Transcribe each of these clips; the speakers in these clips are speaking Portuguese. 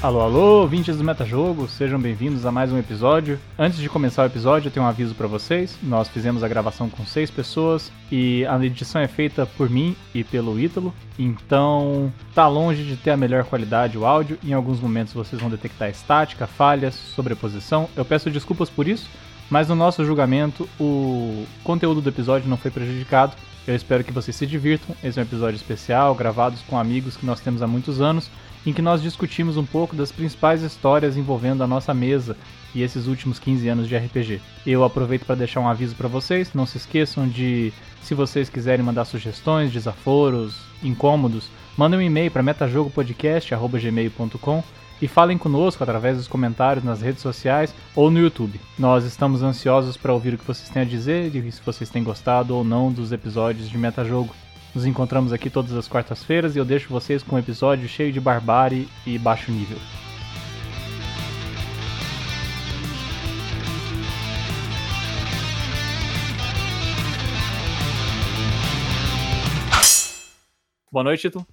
Alô, alô, ouvintes do Metajogo, sejam bem-vindos a mais um episódio. Antes de começar o episódio, eu tenho um aviso para vocês. Nós fizemos a gravação com seis pessoas e a edição é feita por mim e pelo Ítalo. Então, tá longe de ter a melhor qualidade o áudio. Em alguns momentos vocês vão detectar estática, falhas, sobreposição. Eu peço desculpas por isso, mas no nosso julgamento o conteúdo do episódio não foi prejudicado. Eu espero que vocês se divirtam. Esse é um episódio especial, gravados com amigos que nós temos há muitos anos em que nós discutimos um pouco das principais histórias envolvendo a nossa mesa e esses últimos 15 anos de RPG. Eu aproveito para deixar um aviso para vocês, não se esqueçam de, se vocês quiserem mandar sugestões, desaforos, incômodos, mandem um e-mail para metajogopodcast@gmail.com e falem conosco através dos comentários nas redes sociais ou no YouTube. Nós estamos ansiosos para ouvir o que vocês têm a dizer e se vocês têm gostado ou não dos episódios de Metajogo. Nos encontramos aqui todas as quartas-feiras e eu deixo vocês com um episódio cheio de barbárie e baixo nível. Boa noite, Tito.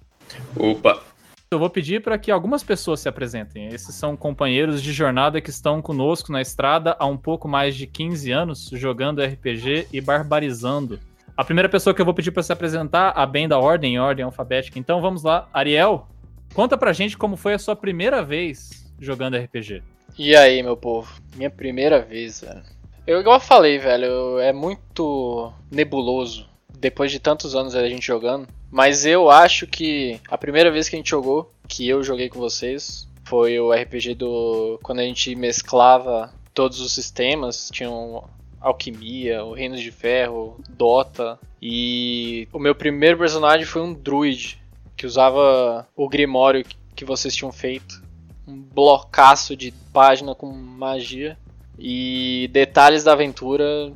Opa! Eu vou pedir para que algumas pessoas se apresentem. Esses são companheiros de jornada que estão conosco na estrada há um pouco mais de 15 anos, jogando RPG e barbarizando. A primeira pessoa que eu vou pedir para se apresentar, a bem da ordem, em ordem alfabética. Então vamos lá. Ariel, conta pra gente como foi a sua primeira vez jogando RPG. E aí, meu povo? Minha primeira vez, velho. Eu, igual falei, velho, é muito nebuloso depois de tantos anos a gente jogando. Mas eu acho que a primeira vez que a gente jogou, que eu joguei com vocês, foi o RPG do. Quando a gente mesclava todos os sistemas, tinham Alquimia, o Reino de Ferro, Dota. E o meu primeiro personagem foi um druid que usava o Grimório que vocês tinham feito. Um blocaço de página com magia. E detalhes da aventura,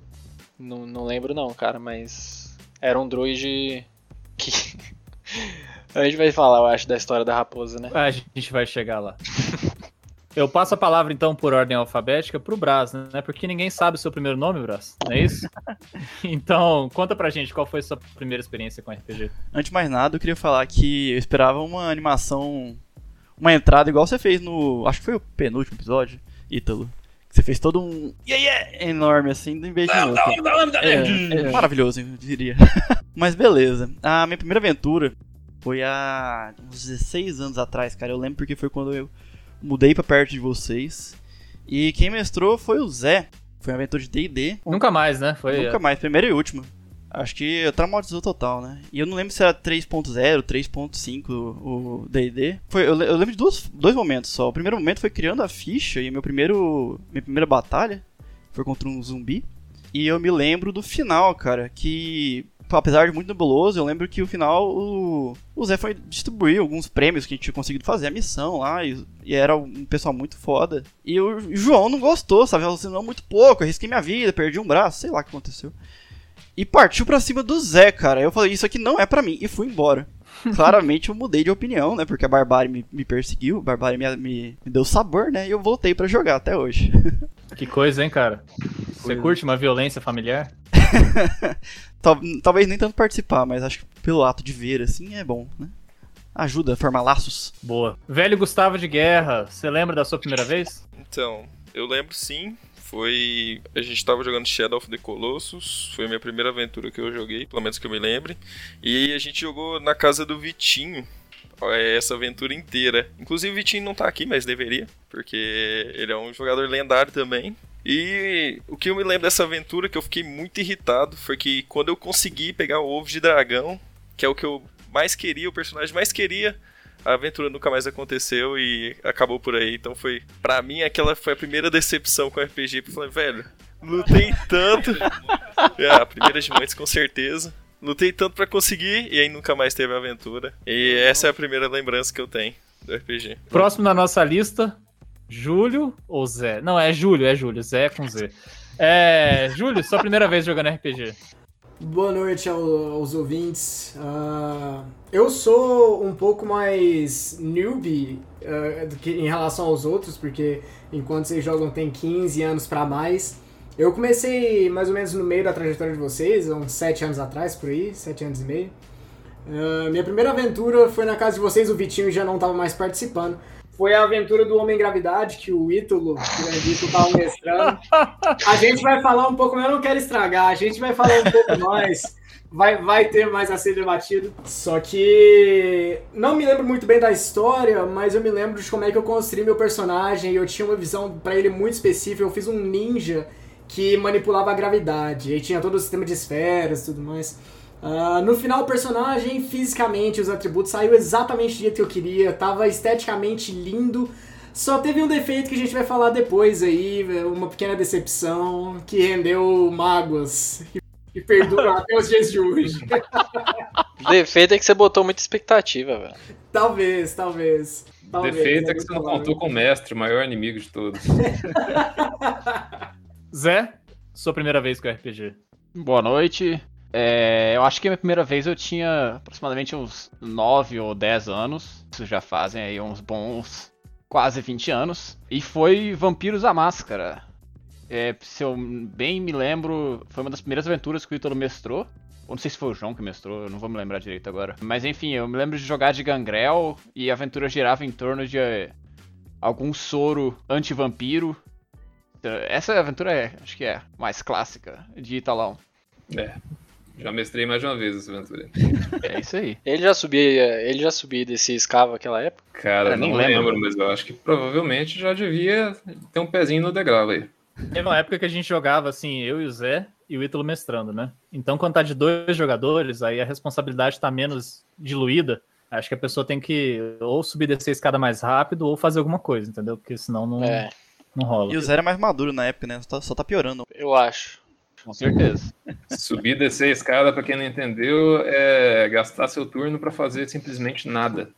não, não lembro não, cara, mas era um druid que. a gente vai falar, eu acho, da história da raposa, né? A gente vai chegar lá. Eu passo a palavra então por ordem alfabética pro Brás, né? Porque ninguém sabe o seu primeiro nome, Brás, não é isso? então, conta pra gente qual foi a sua primeira experiência com RPG. Antes de mais nada, eu queria falar que eu esperava uma animação, uma entrada igual você fez no. Acho que foi o penúltimo episódio, Ítalo. Você fez todo um yeah, yeah, enorme assim, em vez de. Não, não, não, não, é, é, maravilhoso, eu diria. Mas beleza. A minha primeira aventura foi há uns 16 anos atrás, cara. Eu lembro porque foi quando eu mudei para perto de vocês. E quem mestrou foi o Zé. Foi uma aventura de D&D. Nunca mais, né? Foi Nunca mais, primeira e última. Acho que traumatizou total, né? E eu não lembro se era 3.0, 3.5 o D&D. Foi, eu, eu, lembro de dois, dois momentos só. O primeiro momento foi criando a ficha e meu primeiro, minha primeira batalha foi contra um zumbi. E eu me lembro do final, cara, que apesar de muito nebuloso, eu lembro que o final o, o Zé foi distribuir alguns prêmios que a gente tinha conseguido fazer a missão lá, e, e era um pessoal muito foda. E o João não gostou, sabe? Falou assim, não, muito pouco, arrisquei minha vida, perdi um braço, sei lá o que aconteceu. E partiu pra cima do Zé, cara. Eu falei, isso aqui não é para mim, e fui embora. Claramente eu mudei de opinião, né? Porque a Barbárie me, me perseguiu, a Barbárie me, me, me deu sabor, né? E eu voltei para jogar até hoje. Que coisa, hein, cara? Você curte uma violência familiar? Talvez nem tanto participar, mas acho que pelo ato de ver, assim, é bom, né? Ajuda a formar laços. Boa. Velho Gustavo de Guerra, você lembra da sua primeira vez? Então, eu lembro sim. Foi. A gente tava jogando Shadow of the Colossus. Foi a minha primeira aventura que eu joguei, pelo menos que eu me lembre. E a gente jogou na casa do Vitinho. É, essa aventura inteira. Inclusive o Vitinho não tá aqui, mas deveria, porque ele é um jogador lendário também. E o que eu me lembro dessa aventura que eu fiquei muito irritado foi que quando eu consegui pegar o ovo de dragão, que é o que eu mais queria, o personagem mais queria, a aventura nunca mais aconteceu e acabou por aí. Então foi, para mim, aquela foi a primeira decepção com o RPG. Eu falei, velho, lutei tanto. é, a primeira de com certeza. Lutei tanto para conseguir e aí nunca mais teve aventura. E essa é a primeira lembrança que eu tenho do RPG. Próximo na nossa lista, Júlio ou Zé? Não, é Júlio, é Júlio. Zé com Z. É, Júlio, sua primeira vez jogando RPG. Boa noite aos ouvintes. Uh, eu sou um pouco mais newbie uh, do que em relação aos outros, porque enquanto vocês jogam tem 15 anos para mais. Eu comecei mais ou menos no meio da trajetória de vocês, uns 7 anos atrás, por aí, 7 anos e meio. Uh, minha primeira aventura foi na casa de vocês, o Vitinho já não estava mais participando. Foi a aventura do Homem Gravidade, que o Ítalo, que o Ítalo tava mestrando. A gente vai falar um pouco, mas eu não quero estragar, a gente vai falar um pouco mais. Vai, vai ter mais a ser debatido. Só que não me lembro muito bem da história, mas eu me lembro de como é que eu construí meu personagem. Eu tinha uma visão para ele muito específica. Eu fiz um ninja que manipulava a gravidade. E tinha todo o sistema de esferas e tudo mais. Uh, no final, o personagem, fisicamente, os atributos, saiu exatamente do jeito que eu queria, tava esteticamente lindo. Só teve um defeito que a gente vai falar depois aí, uma pequena decepção que rendeu mágoas e perdura até os dias de hoje. defeito é que você botou muita expectativa, velho. Talvez, talvez. talvez defeito é que você não contou com o mestre, o maior inimigo de todos. Zé, sua primeira vez com o RPG. Boa noite. É, eu acho que a minha primeira vez eu tinha aproximadamente uns 9 ou 10 anos. Isso já fazem aí uns bons quase 20 anos. E foi Vampiros à Máscara. É, se eu bem me lembro, foi uma das primeiras aventuras que o Ítalo mestrou. Ou não sei se foi o João que mestrou, eu não vou me lembrar direito agora. Mas enfim, eu me lembro de jogar de Gangrel e a aventura girava em torno de é, algum soro anti-vampiro. Essa aventura é, acho que é mais clássica de Italão. É, já mestrei mais de uma vez essa aventura. É isso aí. Ele já subia, ele já subia desse escava naquela época? Cara, não lembro, lembro, mas eu acho que provavelmente já devia ter um pezinho no degrau aí. Teve uma época que a gente jogava assim, eu e o Zé e o Ítalo mestrando, né? Então, quando tá de dois jogadores, aí a responsabilidade tá menos diluída. Acho que a pessoa tem que ou subir descer a escada mais rápido ou fazer alguma coisa, entendeu? Porque senão não, é. não rola. E o Zé era mais maduro na época, né? Só tá, só tá piorando. Eu acho. Com certeza. Subir descer a escada, para quem não entendeu, é gastar seu turno para fazer simplesmente nada.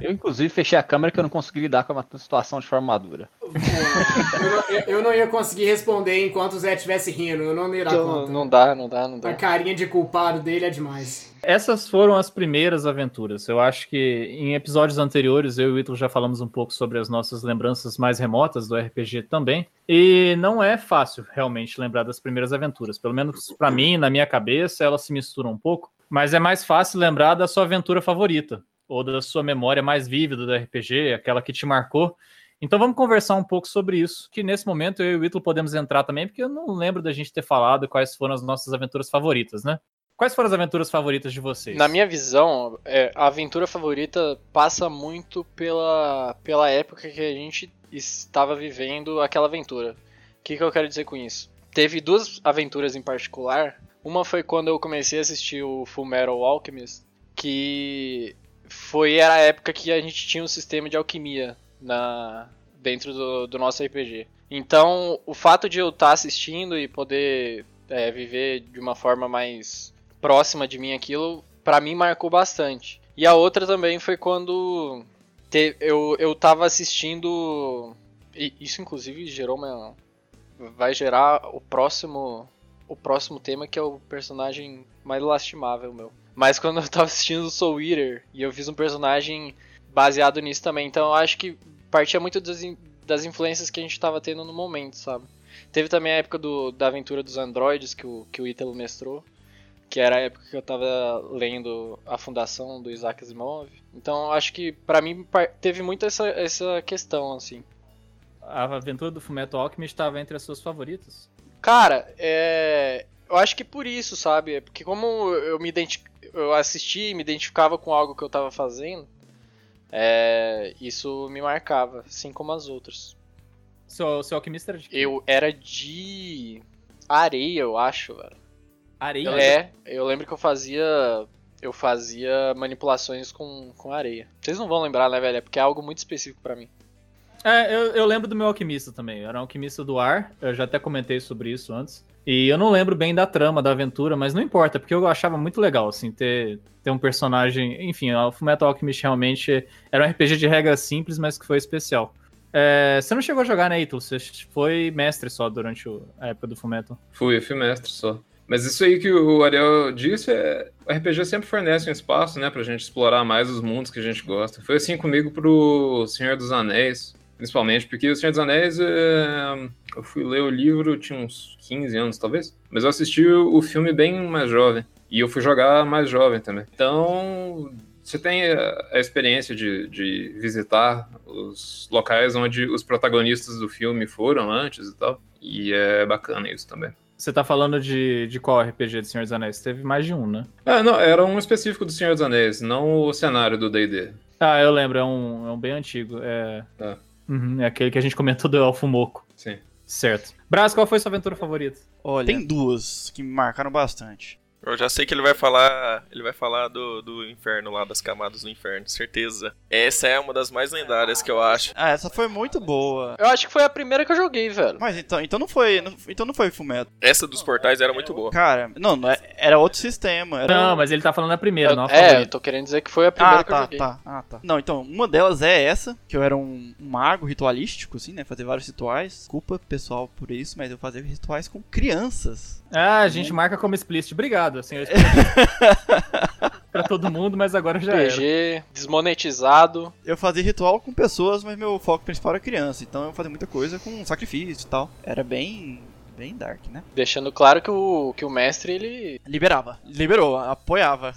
Eu, inclusive, fechei a câmera que eu não consegui lidar com a situação de forma madura. eu, não, eu, não, ia conseguir responder enquanto o Zé estivesse rindo. Eu não ia dar então, conta. Não dá, não dá, não dá. A carinha de culpado dele é demais. Essas foram as primeiras aventuras. Eu acho que em episódios anteriores eu e o Ítalo já falamos um pouco sobre as nossas lembranças mais remotas do RPG também. E não é fácil realmente lembrar das primeiras aventuras. Pelo menos para mim, na minha cabeça, elas se misturam um pouco. Mas é mais fácil lembrar da sua aventura favorita ou da sua memória mais vívida do RPG, aquela que te marcou. Então vamos conversar um pouco sobre isso, que nesse momento eu e o Ítalo podemos entrar também, porque eu não lembro da gente ter falado quais foram as nossas aventuras favoritas, né? Quais foram as aventuras favoritas de vocês? Na minha visão, é, a aventura favorita passa muito pela, pela época que a gente estava vivendo aquela aventura. O que, que eu quero dizer com isso? Teve duas aventuras em particular. Uma foi quando eu comecei a assistir o Full Metal Alchemist, que foi era a época que a gente tinha um sistema de alquimia na dentro do, do nosso RPG. Então, o fato de eu estar tá assistindo e poder é, viver de uma forma mais próxima de mim aquilo, para mim marcou bastante. E a outra também foi quando te, eu, eu tava assistindo. Isso inclusive gerou uma. Vai gerar o próximo. O próximo tema que é o personagem mais lastimável meu. Mas quando eu tava assistindo o Soul Eater e eu fiz um personagem baseado nisso também. Então eu acho que partia muito das, das influências que a gente tava tendo no momento, sabe? Teve também a época do, da aventura dos androides que o, que o Ítalo mestrou, que era a época que eu tava lendo a fundação do Isaac Asimov. Então eu acho que para mim teve muito essa, essa questão, assim. A aventura do Fumeto Alchemist estava entre as suas favoritas? Cara, é... eu acho que por isso, sabe? Porque como eu me eu assisti e me identificava com algo que eu tava fazendo, é, isso me marcava, assim como as outras. Seu, seu alquimista era de quê? Eu era de areia, eu acho, velho. Areia? É, eu lembro que eu fazia. Eu fazia manipulações com, com areia. Vocês não vão lembrar, né, velho? É porque é algo muito específico para mim. É, eu, eu lembro do meu alquimista também. Eu era um alquimista do ar. Eu já até comentei sobre isso antes. E eu não lembro bem da trama da aventura, mas não importa, porque eu achava muito legal, assim, ter, ter um personagem. Enfim, o Fullmetal Alchemist realmente era um RPG de regras simples, mas que foi especial. É, você não chegou a jogar, né, Ítalo? Você foi mestre só durante a época do Fullmetal. Fui, eu fui mestre só. Mas isso aí que o Ariel disse, é, o RPG sempre fornece um espaço, né, pra gente explorar mais os mundos que a gente gosta. Foi assim comigo pro Senhor dos Anéis principalmente, porque O Senhor dos Anéis, é... eu fui ler o livro, tinha uns 15 anos, talvez, mas eu assisti o filme bem mais jovem, e eu fui jogar mais jovem também. Então, você tem a, experiência de, de visitar os locais onde os protagonistas do filme foram antes e tal. E é bacana isso também. Você tá falando de, de qual RPG de Senhor dos Anéis? Teve mais de um, né? Ah, não, era um específico do Senhor dos Anéis, não o cenário do D&D. Ah, eu lembro, é um, é um bem antigo. É... É. Uhum, é aquele que a gente comentou do Elfo Moco. Sim. Certo. Brás, qual foi sua aventura favorita? Olha, tem duas que me marcaram bastante. Eu já sei que ele vai falar. Ele vai falar do, do inferno lá, das camadas do inferno, certeza. Essa é uma das mais lendárias que eu acho. Ah, essa foi muito boa. Eu acho que foi a primeira que eu joguei, velho. Mas então, então não foi, não- então não foi Fumeto. Essa dos portais era muito boa. Cara, não, não é- era outro sistema. Era Não, mas ele tá falando a primeira, não a é, eu favorita. tô querendo dizer que foi a primeira Ah, que eu tá, joguei. tá. Ah, tá. Não, então, uma delas é essa, que eu era um, um mago ritualístico, assim, né? Fazer vários rituais. Desculpa, pessoal, por isso, mas eu fazia rituais com crianças. Ah, a gente marca como explicit. Obrigado, senhor explicit. pra todo mundo, mas agora já era. PG, desmonetizado. Eu fazia ritual com pessoas, mas meu foco principal era criança. Então eu fazia muita coisa com sacrifício e tal. Era bem. bem dark, né? Deixando claro que o, que o mestre, ele. Liberava. Liberou, apoiava.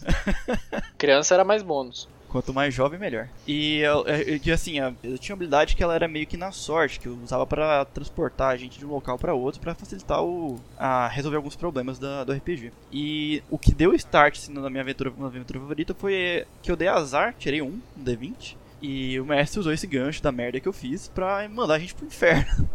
Criança era mais bônus. Quanto mais jovem, melhor. E eu, eu, assim, eu tinha uma habilidade que ela era meio que na sorte, que eu usava pra transportar a gente de um local pra outro pra facilitar o a resolver alguns problemas da, do RPG. E o que deu start assim, na minha aventura, na aventura favorita foi que eu dei azar, tirei um, um D20, e o mestre usou esse gancho da merda que eu fiz pra mandar a gente pro inferno.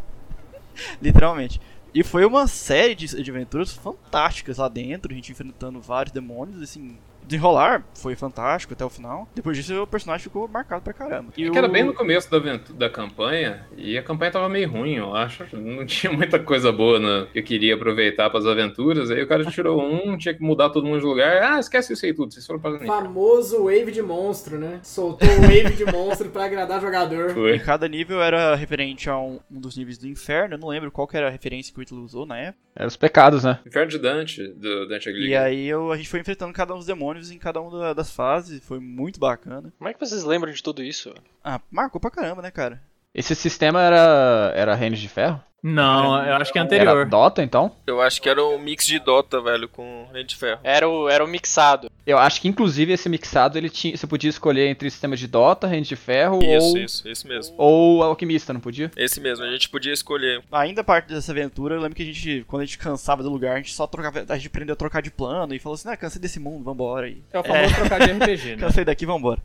Literalmente. E foi uma série de, de aventuras fantásticas lá dentro, a gente enfrentando vários demônios, assim. Desenrolar foi fantástico até o final. Depois disso, o personagem ficou marcado pra caramba. E É que era bem no começo da, da campanha, e a campanha tava meio ruim, eu acho. Não tinha muita coisa boa na- que eu queria aproveitar pras aventuras. Aí o cara tirou um, tinha que mudar todo mundo de lugar. Ah, esquece isso aí tudo, vocês foram pra Famoso wave de monstro, né? Soltou o wave de monstro pra agradar jogador. E Foi. cada nível era referente a um, um dos níveis do inferno. Eu não lembro qual que era a referência que o Ítalo usou na época. É os pecados, né? Inferno de Dante, do Dante E Alighieri. aí eu, a gente foi enfrentando cada um dos demônios em cada uma das fases. Foi muito bacana. Como é que vocês lembram de tudo isso? Ah, marcou pra caramba, né, cara? Esse sistema era. era Reino de Ferro? Não, eu acho que é Era anterior. Dota, então? Eu acho que era um mix de Dota, velho, com Rede de Ferro. Era o, era o mixado. Eu acho que inclusive esse mixado ele tinha. Você podia escolher entre sistema de Dota, Reino de Ferro Isso, ou. isso, esse mesmo. Ou Alquimista, não podia? Esse mesmo, a gente podia escolher. Ainda parte dessa aventura, eu lembro que a gente, quando a gente cansava do lugar, a gente só trocava. A gente aprendeu a trocar de plano e falou assim: ah, cansei desse mundo, vambora. E, É o famoso trocar de RPG, né? cansei daqui, vambora.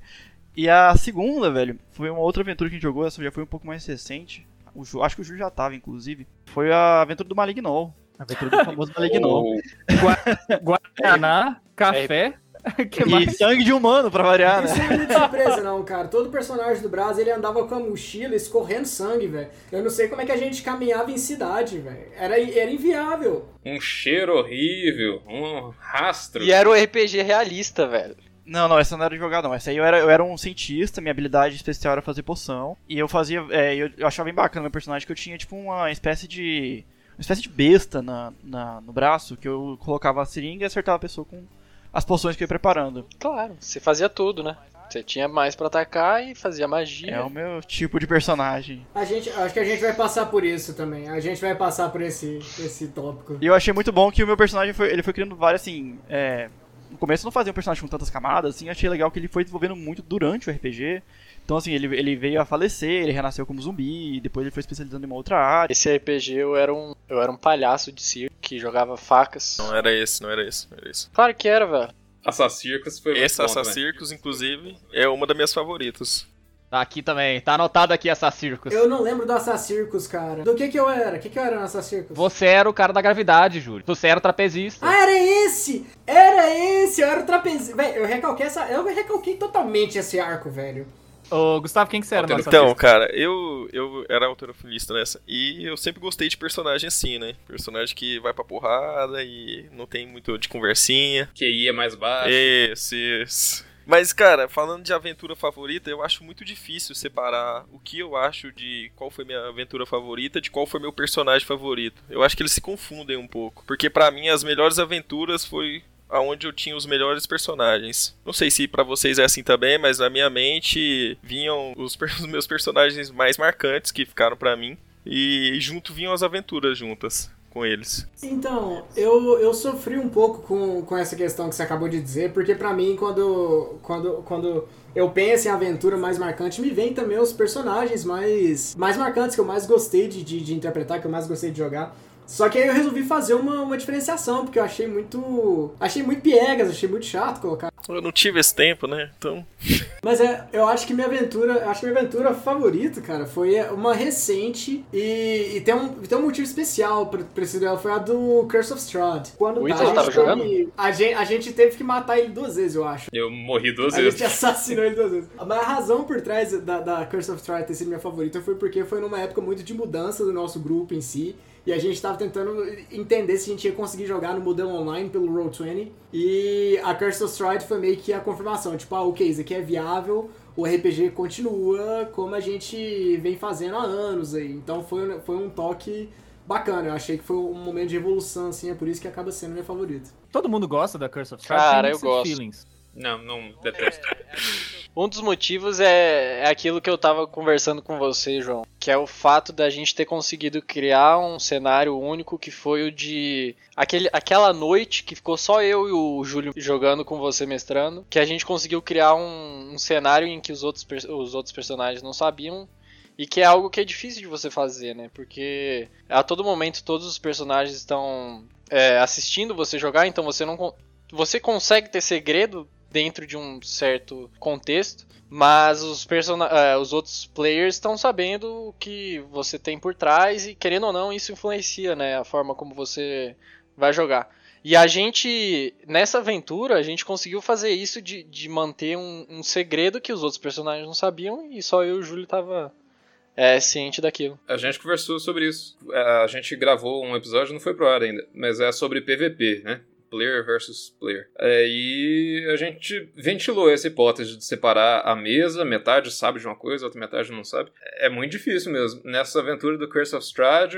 E a segunda, velho, foi uma outra aventura que a gente jogou, essa já foi um pouco mais recente. O Ju, acho que o Ju já tava, inclusive. Foi a aventura do Malignol. A aventura do famoso Malignol. Ou- Guaraná, café. que E mais? sangue de humano, pra variar, Isso né? não é muito surpresa, não, cara. Todo personagem do Brás, ele andava com a mochila escorrendo sangue, velho. Eu não sei como é que a gente caminhava em cidade, velho. Era, era inviável. um cheiro horrível, um rastro. E era o RPG realista, velho. Não, não, essa não era de jogar, não. Essa aí eu era, eu era um cientista, minha habilidade especial era fazer poção. E eu fazia. é, eu, eu achava bem bacana meu personagem que eu tinha, tipo, uma espécie de. Uma espécie de besta na, na- no braço, que eu colocava a seringa e acertava a pessoa com as poções que eu ia preparando. Claro, você fazia tudo, né? Você tinha mais pra atacar e fazia magia. É o meu tipo de personagem. A gente, acho que a gente vai passar por isso também. A gente vai passar por esse, esse tópico. E eu achei muito bom que o meu personagem foi. Ele foi criando várias, assim. É, no começo eu não fazia um personagem com tantas camadas, assim, achei legal que ele foi desenvolvendo muito durante o RPG. Então, assim, ele, ele veio a falecer, ele renasceu como zumbi, e depois ele foi especializando em uma outra área. Esse RPG eu era um, eu era um palhaço de circo que jogava facas. Não era esse, não era esse, não era esse. Claro que era, velho. Assassircus foi muito Esse também. Assassircus, inclusive, é uma das minhas favoritas. Tá aqui também, tá anotado aqui essa Circus. Eu não lembro do Assassircus, cara. Do que que eu era? O que que eu era no Assassircus? Você era o cara da gravidade, Júlio. Você era o trapezista. Ah, era esse! Era esse! Eu era o trapezista. Velho, eu recalquei essa. Eu recalquei totalmente esse arco, velho. Ô, Gustavo, quem que você era no Então, cara, eu, eu era alterofilista nessa. E eu sempre gostei de personagem assim, né? Personagem que vai pra porrada e não tem muito de conversinha. QI é mais baixo. Esse, esse. Mas, cara, falando de aventura favorita, eu acho muito difícil separar o que eu acho de qual foi minha aventura favorita de qual foi meu personagem favorito. Eu acho que eles se confundem um pouco. Porque pra mim, as melhores aventuras foi aonde eu tinha os melhores personagens. Não sei se pra vocês é assim também, mas na minha mente vinham os, os meus personagens mais marcantes que ficaram pra mim. E junto vinham as aventuras juntas. Com eles. Então, eu, eu sofri um pouco com, com essa questão que você acabou de dizer, porque pra mim, quando, quando, quando eu penso em aventura mais marcante, me vem também os personagens mais, mais marcantes, que eu mais gostei de, de, de interpretar, que eu mais gostei de jogar. Só que aí eu resolvi fazer uma, uma diferenciação, porque eu achei muito. Achei muito piegas, achei muito chato colocar. Eu não tive esse tempo, né? Então. Mas é, eu acho que minha aventura. Acho que minha aventura favorita, cara, foi uma recente e, e tem, um, tem um motivo especial pra, pra esse duelo, foi a do Curse of Strahd. Quando O tá, a gente tava jogando? teve- A gente, a gente teve que matar ele duas vezes, eu acho. Eu morri duas A gente vezes. assassinou ele duas vezes. Mas a razão por trás da, da Curse of Strahd ter sido minha favorita foi porque foi numa época muito de mudança do nosso grupo em si. E a gente tava tentando entender se a gente ia conseguir jogar no modelo online pelo Roll20. E a Curse of Strahd foi meio que a confirmação. Tipo, ah, ok, isso aqui é viável. O RPG continua como a gente vem fazendo há anos aí. Então foi, foi um toque bacana. Eu achei que foi um momento de evolução, assim. É por isso que acaba sendo minha favorita. Todo mundo gosta da Curse of Strahd? Cara, eu gosto. Feelings. Não, não detesto. Um dos motivos é, é aquilo que eu tava conversando com você, João, que é o fato da gente ter conseguido criar um cenário único que foi o de aquele, aquela noite que ficou só eu e o Júlio jogando com você mestrando, que a gente conseguiu criar um, um cenário em que os outros, os outros personagens não sabiam e que é algo que é difícil de você fazer, né? Porque a todo momento todos os personagens estão é, assistindo você jogar, então você não você consegue ter segredo dentro de um certo contexto, mas os, eh, os outros players estão sabendo o que você tem por trás e querendo ou não isso influencia, né, a forma como você vai jogar. E a gente, nessa aventura, a gente conseguiu fazer isso de, de manter um, um segredo que os outros personagens não sabiam e só eu e o Júlio tava é, ciente daquilo. A gente conversou sobre isso. A gente gravou um episódio, não foi pro ar ainda, mas é sobre PVP, né? Player versus player. É, e a gente ventilou essa hipótese de separar a mesa, metade sabe de uma coisa, outra metade não sabe. É muito difícil mesmo. Nessa aventura do Curse of Strahd,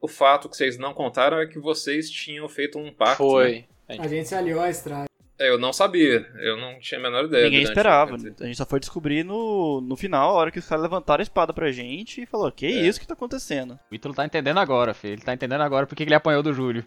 o fato que vocês não contaram é que vocês tinham feito um pacto. né? Foi. A gente se aliou à Strahd. É, eu não sabia, eu não tinha a menor ideia. Ninguém esperava. a gente só foi descobrir no, no final, a hora que os caras levantaram a espada pra gente e falou: Que É. isso que tá acontecendo? O Ítalo tá entendendo agora, filho. Ele tá entendendo agora porque que ele apanhou do Júlio.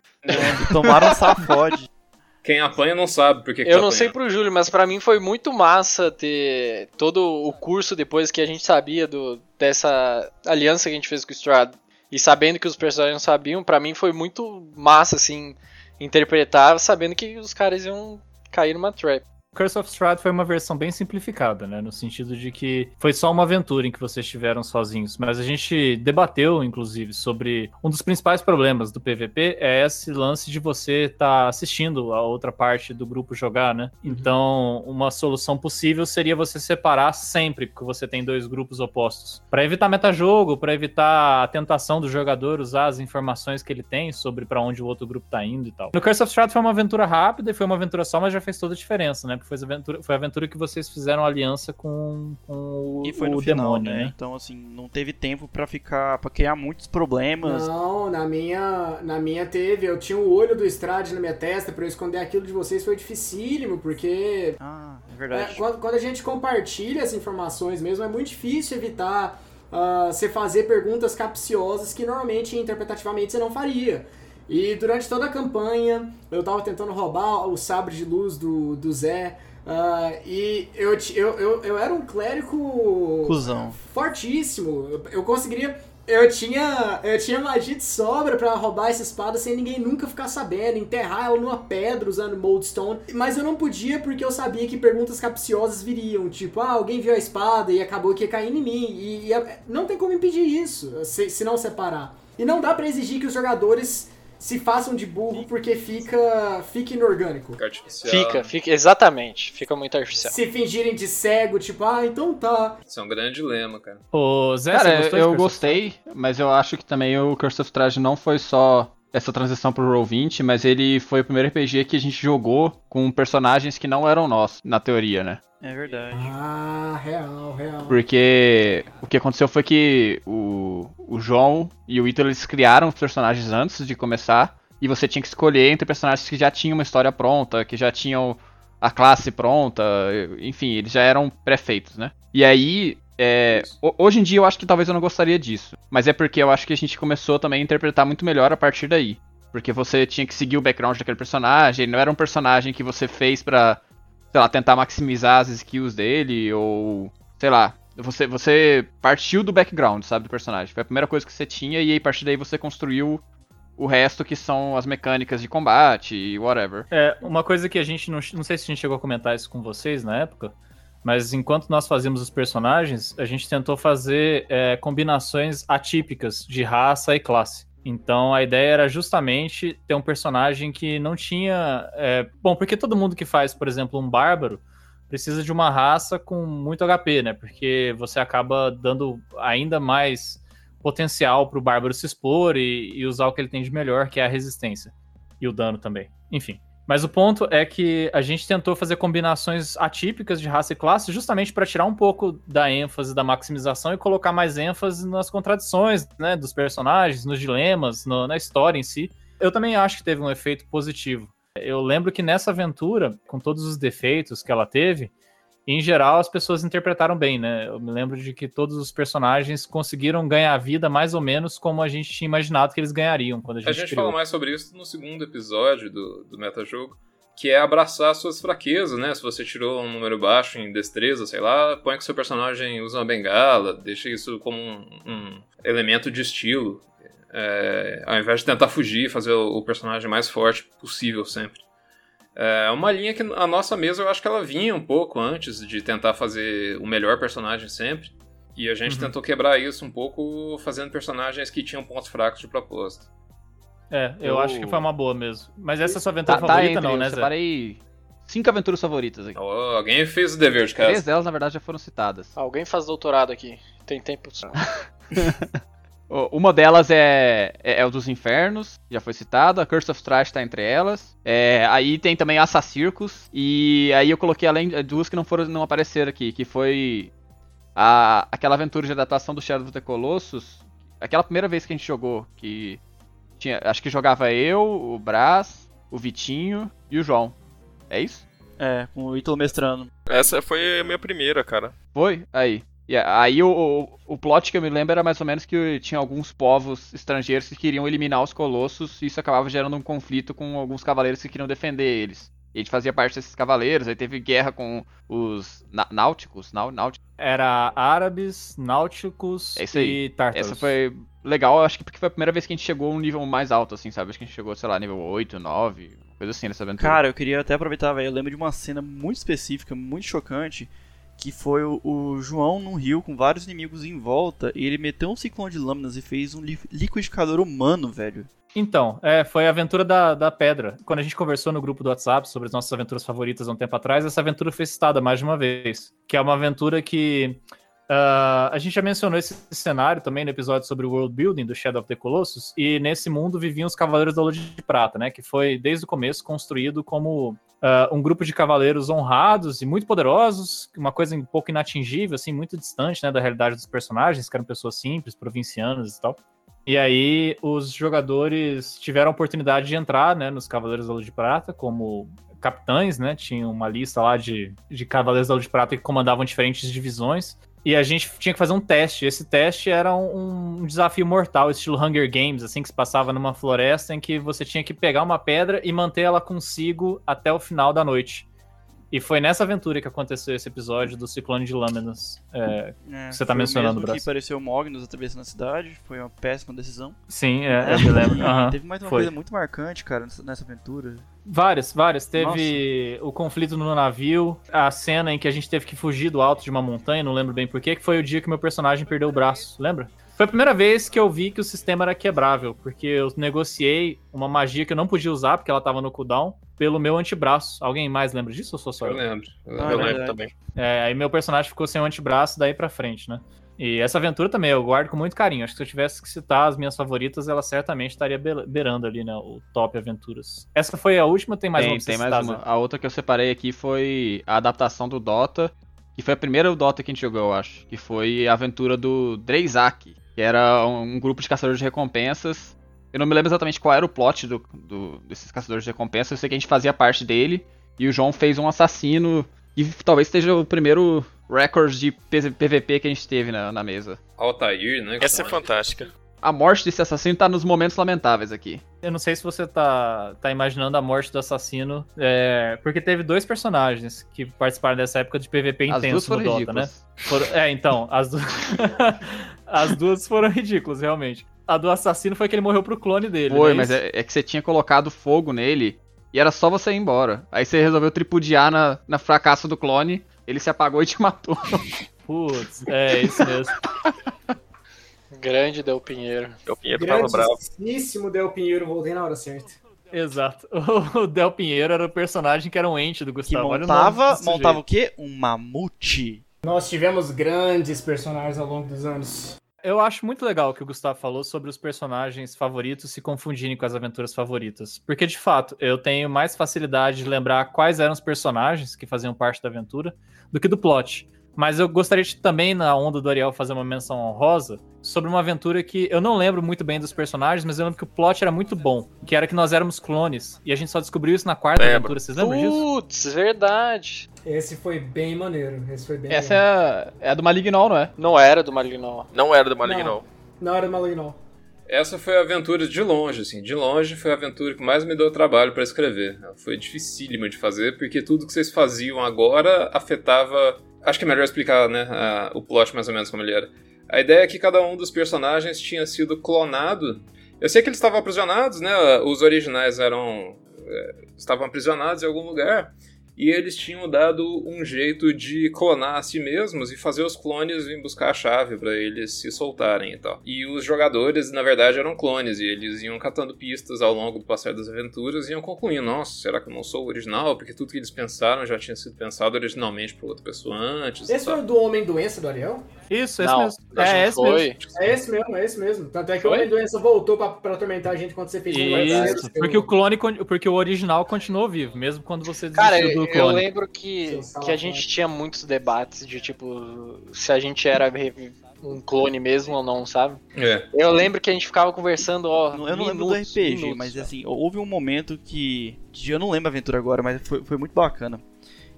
Tomaram um safode. Quem apanha não sabe por que que Eu tá não sei pro Júlio, mas pra mim foi muito massa ter todo o curso depois que a gente sabia do, dessa aliança que a gente fez com o Strad. E sabendo que os personagens não sabiam, pra mim foi muito massa, assim, interpretar sabendo que os caras iam cair numa trap. Curse of Strahd foi uma versão bem simplificada, né? No sentido de que foi só uma aventura em que vocês estiveram sozinhos. Mas a gente debateu, inclusive, sobre um dos principais problemas do PVP é esse lance de você estar assistindo a outra parte do grupo jogar, né? Então, uma solução possível seria você separar sempre que você tem dois grupos opostos. Para evitar metajogo, para evitar a tentação do jogador usar as informações que ele tem sobre para onde o outro grupo tá indo e tal. No Curse of Strahd foi uma aventura rápida e foi uma aventura só, mas já fez toda a diferença, né? Porque foi a aventura, foi a aventura que vocês fizeram aliança com, com o, E foi o no final, demônio, né? né? Então, assim, não teve tempo pra ficar. pra criar muitos problemas. Não, na minha, na minha teve. Eu tinha o olho do Strade na minha testa pra eu esconder aquilo de vocês. Foi dificílimo, porque Ah, é é, verdade. quando, quando a gente compartilha as informações mesmo, é muito difícil evitar ah, você fazer perguntas capciosas que normalmente interpretativamente você não faria. E durante toda a campanha, eu tava tentando roubar o sabre de luz do, do Zé. ah, e eu, eu, eu, eu era um clérigo Cusão. fortíssimo. Eu, eu conseguiria. Eu tinha, eu tinha magia de sobra pra roubar essa espada sem ninguém nunca ficar sabendo, enterrar ela numa pedra usando Moldstone. Mas eu não podia porque eu sabia que perguntas capciosas viriam, tipo, ah, alguém viu a espada e acabou que ia cair em mim. E, e não tem como impedir isso, se, se não separar. E não dá pra exigir que os jogadores se façam de burro porque fica, fica inorgânico. Fica artificial. Fica, fica, exatamente. Fica muito artificial. Se fingirem de cego, tipo, ah, então tá. Isso é um grande dilema, cara. Ô, Zé, você Cara, eu gostei, mas eu acho que também o Curse of Strahd não foi só essa transição pro Roll20, mas ele foi o primeiro RPG que a gente jogou com personagens que não eram nós, na teoria, né? É verdade. Ah, real, real. Porque o que aconteceu foi que o, o João e o Ítalo eles criaram os personagens antes de começar, e você tinha que escolher entre personagens que já tinham uma história pronta, que já tinham a classe pronta, enfim, eles já eram pré-feitos, né? E aí É, hoje em dia eu acho que talvez eu não gostaria disso. Mas é porque eu acho que a gente começou também a interpretar muito melhor a partir daí. Porque você tinha que seguir o background daquele personagem, não era um personagem que você fez pra, sei lá, tentar maximizar as skills dele, ou. sei lá. Você, você partiu do background, sabe, do personagem. Foi a primeira coisa que você tinha, e aí a partir daí você construiu o resto que são as mecânicas de combate e whatever. É, uma coisa que a gente não, não sei se a gente chegou a comentar isso com vocês na época, mas enquanto nós fazíamos os personagens, a gente tentou fazer é, combinações atípicas de raça e classe. Então a ideia era justamente ter um personagem que não tinha. É, bom, porque todo mundo que faz, por exemplo, um bárbaro precisa de uma raça com muito HP, né? Porque você acaba dando ainda mais potencial para o bárbaro se expor e, e, usar o que ele tem de melhor, que é a resistência e o dano também. Enfim. Mas o ponto é que a gente tentou fazer combinações atípicas de raça e classe justamente para tirar um pouco da ênfase da maximização e colocar mais ênfase nas contradições né, dos personagens, nos dilemas, no, na história em si. Eu também acho que teve um efeito positivo. Eu lembro que nessa aventura, com todos os defeitos que ela teve, em geral as pessoas interpretaram bem, né? Eu me lembro de que todos os personagens conseguiram ganhar vida mais ou menos como a gente tinha imaginado que eles ganhariam quando a gente A gente criou. fala mais sobre isso no segundo episódio do, do metajogo, que é abraçar suas fraquezas, né? Se você tirou um número baixo em destreza, sei lá, põe que seu personagem usa uma bengala, deixa isso como um, um elemento de estilo. É, ao invés de tentar fugir, fazer o, o personagem mais forte possível sempre. É uma linha que a nossa mesa eu acho que ela vinha um pouco antes de tentar fazer o melhor personagem sempre. E a gente Uhum. tentou quebrar isso um pouco fazendo personagens que tinham pontos fracos de proposta. É, eu, Eu- acho que foi uma boa mesmo. Mas essa é a sua aventura Tá, tá favorita, entre, não, né, eu Zé? separei cinco aventuras favoritas aqui. Ó, alguém fez o dever de Três casa. delas, na verdade, já foram citadas. Alguém faz doutorado aqui. Tem tempo. Uma delas é, é, é o dos Infernos, já foi citado. A Curse of Trash tá entre elas. É, aí tem também Assa Circus. E aí eu coloquei além duas que não foram não apareceram aqui, que foi a, aquela aventura de adaptação do Shadow of the Colossus. Aquela primeira vez que a gente jogou, que tinha, acho que jogava eu, o Brás, o Vitinho e o João. É isso? É, com o Ítalo mestrando. Essa foi a minha primeira, cara. Foi? Aí. E aí o, o, o plot que eu me lembro era mais ou menos que tinha alguns povos estrangeiros que queriam eliminar os colossos e isso acabava gerando um conflito com alguns cavaleiros que queriam defender eles. E a gente fazia parte desses cavaleiros, aí teve guerra com os náuticos, náuticos. Era árabes, náuticos É isso aí. e tártaros. Essa foi legal, acho que porque foi a primeira vez que a gente chegou a um nível mais alto, assim, sabe? Acho que a gente chegou, sei lá, nível 8, 9, coisa assim nessa aventura. Cara, eu queria até aproveitar, velho. Eu lembro de uma cena muito específica, muito chocante, que foi o, o João num rio com vários inimigos em volta e ele meteu um ciclone de lâminas e fez um li- liquidificador humano, velho. Então, é, foi a aventura da, da pedra. Quando a gente conversou no grupo do WhatsApp sobre as nossas aventuras favoritas há um tempo atrás, essa aventura foi citada mais de uma vez. Que é uma aventura que. ah, a gente já mencionou esse cenário também no episódio sobre o world building do Shadow of the Colossus, e nesse mundo viviam os Cavaleiros da Lua de Prata, né? Que foi desde o começo construído como ah, um grupo de cavaleiros honrados e muito poderosos, uma coisa um pouco inatingível, assim, muito distante né, da realidade dos personagens, que eram pessoas simples, provincianas e tal. E aí os jogadores tiveram a oportunidade de entrar, né, nos Cavaleiros da Lua de Prata como capitães, né? Tinha uma lista lá de, de Cavaleiros da Lua de Prata que comandavam diferentes divisões. E a gente tinha que fazer um teste. Esse teste era um, um desafio mortal, estilo Hunger Games, assim, que se passava numa floresta em que você tinha que pegar uma pedra e manter ela consigo até o final da noite. E foi nessa aventura que aconteceu esse episódio do Ciclone de Lâminas. É, É, Você tá mencionando, Brás. que apareceu o Mognos atravessando a cidade, foi uma péssima decisão. sim, é, eu me lembro. Aham. Teve mais uma foi. coisa muito marcante, cara, nessa aventura. Várias, várias. Teve o conflito no navio, a cena em que a gente teve que fugir do alto de uma montanha, não lembro bem porquê, que foi o dia que meu personagem perdeu o braço, lembra? Foi a primeira vez que eu vi que o sistema era quebrável, porque eu negociei uma magia que eu não podia usar, porque ela tava no cooldown, pelo meu antebraço. Alguém mais lembra disso ou sou só Eu eu? lembro. Eu Ah, lembro. lembro também. É, aí meu personagem ficou sem o antebraço daí pra frente, né? E essa aventura também eu guardo com muito carinho. Acho que se eu tivesse que citar as minhas favoritas, ela certamente estaria be- beirando ali, né? O top aventuras. Essa foi a última, tem mais tem, uma tem mais uma. A outra que eu separei aqui foi a adaptação do Dota, que foi a primeira Dota que a gente jogou, eu acho. Que foi a aventura do Dreizak, que era um, um grupo de caçadores de recompensas. Eu não me lembro exatamente qual era o plot do, do- desses caçadores de recompensas, eu sei que a gente fazia parte dele, e o João fez um assassino, e talvez seja o primeiro records de PVP que a gente teve na, na mesa. Altair, né? Essa é fantástica. A morte desse assassino tá nos momentos lamentáveis aqui. Eu não sei se você tá, tá imaginando a morte do assassino, é, porque teve dois personagens que participaram dessa época de PVP As duas intenso no foram Dota, ridículas. né? Foram- é, então, as, du... as duas foram ridículas, realmente. A do assassino foi que ele morreu pro clone dele. Foi, né? mas é, é que você tinha colocado fogo nele e era só você ir embora. Aí você resolveu tripudiar na, na fracasso do clone, ele se apagou e te matou. Putz, é isso mesmo. Grande Del Pinheiro. O Pinheiro tava bravo. Grandíssimo Del Pinheiro, voltei na hora certa. Exato. O Del Pinheiro era o personagem que era um ente do Que Gustavo. Olha o nome montava, montava o quê? Um mamute. Nós tivemos grandes personagens ao longo dos anos. Eu acho muito legal o que o Gustavo falou sobre os personagens favoritos se confundirem com as aventuras favoritas. Porque, de fato, eu tenho mais facilidade de lembrar quais eram os personagens que faziam parte da aventura do que do plot. Mas eu gostaria de também, na onda do Ariel, fazer uma menção honrosa sobre uma aventura que eu não lembro muito bem dos personagens, mas eu lembro que o plot era muito bom. Que era que nós éramos clones. E a gente só descobriu isso na quarta Lembro. aventura. Vocês lembram disso? Putz, verdade. Esse foi bem maneiro. Esse foi bem Essa é a, é a do Malignol, não é? Não era do Malignol. Não era do Maligno, Não. não. Hora do Malignol. Essa foi a aventura de longe, assim. De longe foi a aventura que mais me deu trabalho pra escrever. Foi dificílima de fazer, porque tudo que vocês faziam agora afetava. Acho que é melhor explicar, né? a- o plot mais ou menos como ele era. A ideia é que cada um dos personagens tinha sido clonado. Eu sei que eles estavam aprisionados, né? Os originais eram. é, estavam aprisionados em algum lugar. E eles tinham dado um jeito de clonar a si mesmos e fazer os clones virem buscar a chave pra eles se soltarem e tal. E os jogadores, na verdade, eram clones e eles iam catando pistas ao longo do passar das aventuras e iam concluindo: nossa, será que eu não sou o original? Porque tudo que eles pensaram já tinha sido pensado originalmente por outra pessoa antes. Esse foi o do Homem-Doença do Ariel? Isso, esse Não, mesmo. É, esse foi. mesmo. É esse mesmo, é esse mesmo. Tanto é que o Foi? Homem-Doença voltou pra, pra atormentar a gente quando você fez um Isso, porque o clone, porque o original continuou vivo, mesmo quando você desistiu Cara, do eu, eu clone. lembro que, que a gente tinha muitos debates de tipo se a gente era um clone mesmo ou não, sabe? É. Eu lembro que a gente ficava conversando, ó. Não- Eu não lembro do minutos, RPG, minutos, mas assim, houve um momento que. eu não lembro a aventura agora, mas foi, foi muito bacana.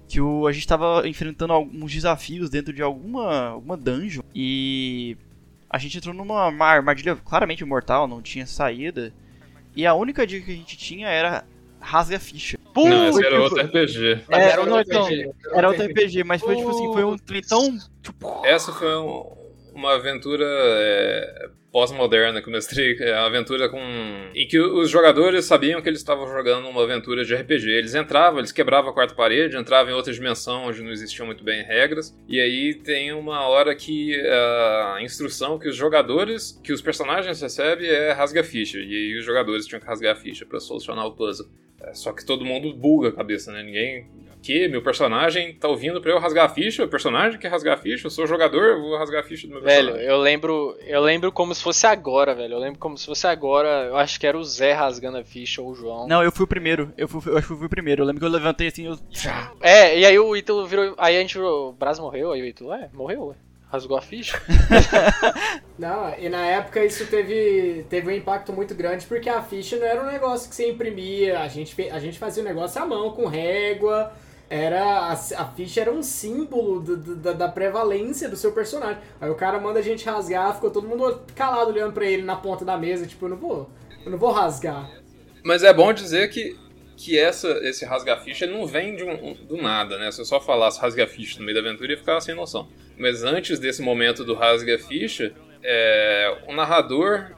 Que o, a gente tava enfrentando alguns desafios dentro de alguma, alguma dungeon e a gente entrou numa uma armadilha claramente mortal, não tinha saída. E a única dica que a gente tinha era rasga a ficha. Não, esse era outro RPG. É, era não, um então, RPG. Era outro RPG, mas foi tipo assim, foi um trem tão. Essa foi um- uma aventura é, pós-moderna que eu mestrei, é uma aventura com. em que os jogadores sabiam que eles estavam jogando uma aventura de RPG. Eles entravam, eles quebravam a quarta parede, entravam em outra dimensão onde não existiam muito bem regras. E aí tem uma hora que a instrução que os jogadores, que os personagens recebem é rasga ficha. E aí os jogadores tinham que rasgar a ficha para solucionar o puzzle. É, só que todo mundo buga a cabeça, né? Ninguém que meu personagem tá ouvindo pra eu rasgar a ficha, o personagem quer rasgar a ficha, eu sou jogador, eu vou rasgar a ficha do meu Velho, personagem. eu lembro, eu lembro como se fosse agora, velho. Eu lembro como se fosse agora. Eu acho que era o Zé rasgando a ficha ou o João. Não, eu fui o primeiro. Eu, fui, eu acho que eu fui o primeiro. Eu lembro que eu levantei assim, eu. É, e aí o Ítalo virou. Aí a gente virou. O Braz morreu, aí o Ítalo, é, morreu, ué. Rasgou a ficha. Não, e na época isso teve, teve um impacto muito grande, porque a ficha não era um negócio que você imprimia, a gente, a gente fazia o negócio à mão, com régua, era a, a ficha era um símbolo do- do- da, da prevalência do seu personagem. Aí o cara manda a gente rasgar, ficou todo mundo calado olhando pra ele na ponta da mesa, tipo, eu não vou, eu não vou rasgar. Mas é bom dizer que, que essa, esse rasgar a ficha não vem de um- do nada, né? Se eu só falasse rasga a ficha no meio da aventura, ia ficar sem noção. Mas antes desse momento do rasga a ficha, é, o narrador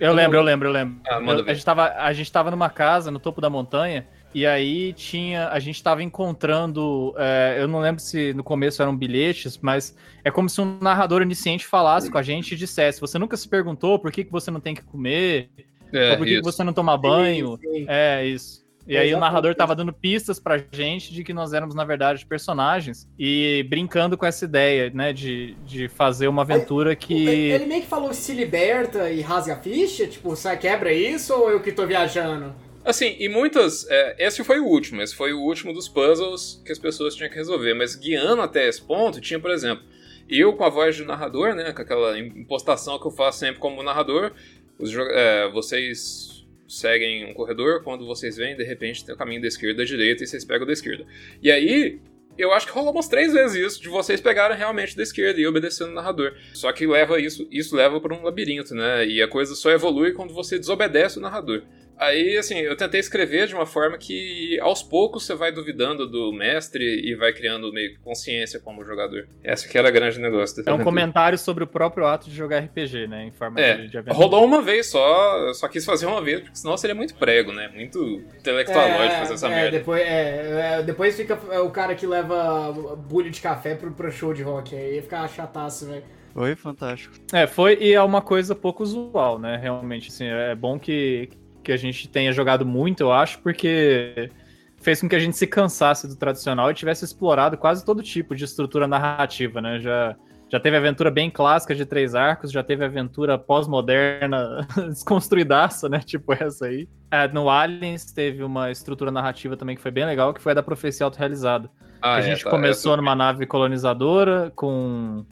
Eu lembro, eu lembro, eu lembro. Ah, Eu- a, gente tava, a gente tava numa casa no topo da montanha. E aí tinha. A gente tava encontrando. é, eu não lembro se no começo eram bilhetes, mas é como se um narrador onisciente falasse com a gente e dissesse: Você nunca se perguntou por que, que você não tem que comer? É, ou por que, que você não toma banho? Sim, sim. É, isso. E aí o narrador tava dando pistas pra gente de que nós éramos, na verdade, personagens. E brincando com essa ideia, né? De, de fazer uma aventura Ele, que. ele meio que falou se liberta e rasga a ficha, tipo, sai quebra isso ou eu que tô viajando? Assim, e muitas. é, esse foi o último, esse foi o último dos puzzles que as pessoas tinham que resolver. Mas guiando até esse ponto, tinha, por exemplo, eu com a voz de narrador, né? Com aquela impostação que eu faço sempre como narrador. Os, é, vocês seguem um corredor, quando vocês vêm, de repente tem o caminho da esquerda da direita, e vocês pegam da esquerda. E aí, eu acho que rolou umas três vezes isso, de vocês pegarem realmente da esquerda e obedecendo o narrador. Só que leva isso, isso leva para um labirinto, né? E a coisa só evolui quando você desobedece o narrador. Aí, assim, eu tentei escrever de uma forma que aos poucos você vai duvidando do mestre e vai criando meio que consciência como jogador. Essa que era o grande negócio É um comentário sobre o próprio ato de jogar RPG, né? Em forma É, de, de aventura. rolou uma vez só, só quis fazer uma vez, porque senão seria muito prego, né? Muito intelectualoide fazer essa é, merda. Depois, é, é, depois fica o cara que leva bulho de café pro, pro show de rock. Aí ia ficar chataço, velho. Foi fantástico. É, foi e é uma coisa pouco usual, né? Realmente, assim, é bom que, que a gente tenha jogado muito, eu acho, porque fez com que a gente se cansasse do tradicional e tivesse explorado quase todo tipo de estrutura narrativa, né? Já, já teve aventura bem clássica de três arcos, já teve aventura pós-moderna desconstruidaça, né? Tipo essa aí. É, no Aliens teve uma estrutura narrativa também que foi bem legal, que foi a da profecia autorrealizada. Ah, a é, gente tá, começou essa- numa nave colonizadora com.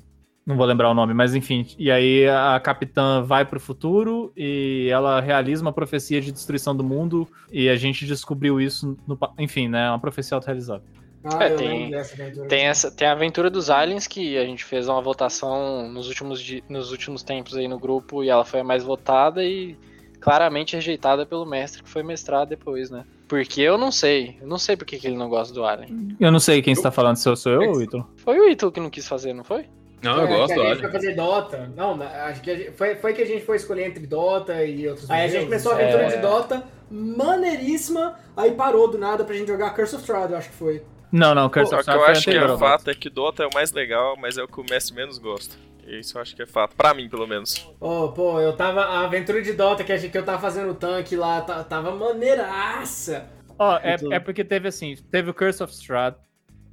Não vou lembrar o nome, mas enfim. E aí a capitã vai pro futuro e ela realiza uma profecia de destruição do mundo. E a gente descobriu isso no. Enfim, né? Uma profecia autorrealizada. Ah, É, tem- aventura. Tem, essa, tem a aventura dos aliens que a gente fez uma votação nos últimos, nos últimos tempos aí no grupo e ela foi a mais votada e claramente rejeitada pelo mestre que foi mestrado depois, né? Porque eu não sei, eu não sei porque que ele não gosta do Alien. Eu não sei quem está falando, se eu sou eu ou o Ítalo? Foi o Ítalo que não quis fazer, não foi? Não, eu É, gosto que a gente foi fazer Dota. Não, acho que gente- foi, foi que a gente foi escolher entre Dota e outros Aí a gente começou a aventura É. de Dota, maneiríssima, aí parou do nada pra gente jogar Curse of Strahd, eu acho que foi. Não, não, Curse Só of que eu Strahd acho que anterior o fato é que Dota é o mais legal, mas é o que o mestre menos gosta. Isso eu acho que é fato. Pra mim, pelo menos. Oh, pô, eu tava. A aventura de Dota que, a gente, que eu tava fazendo o tanque lá, ta- tava maneiraça. Ó, é, Ítalo. é porque teve assim, teve o Curse of Strahd,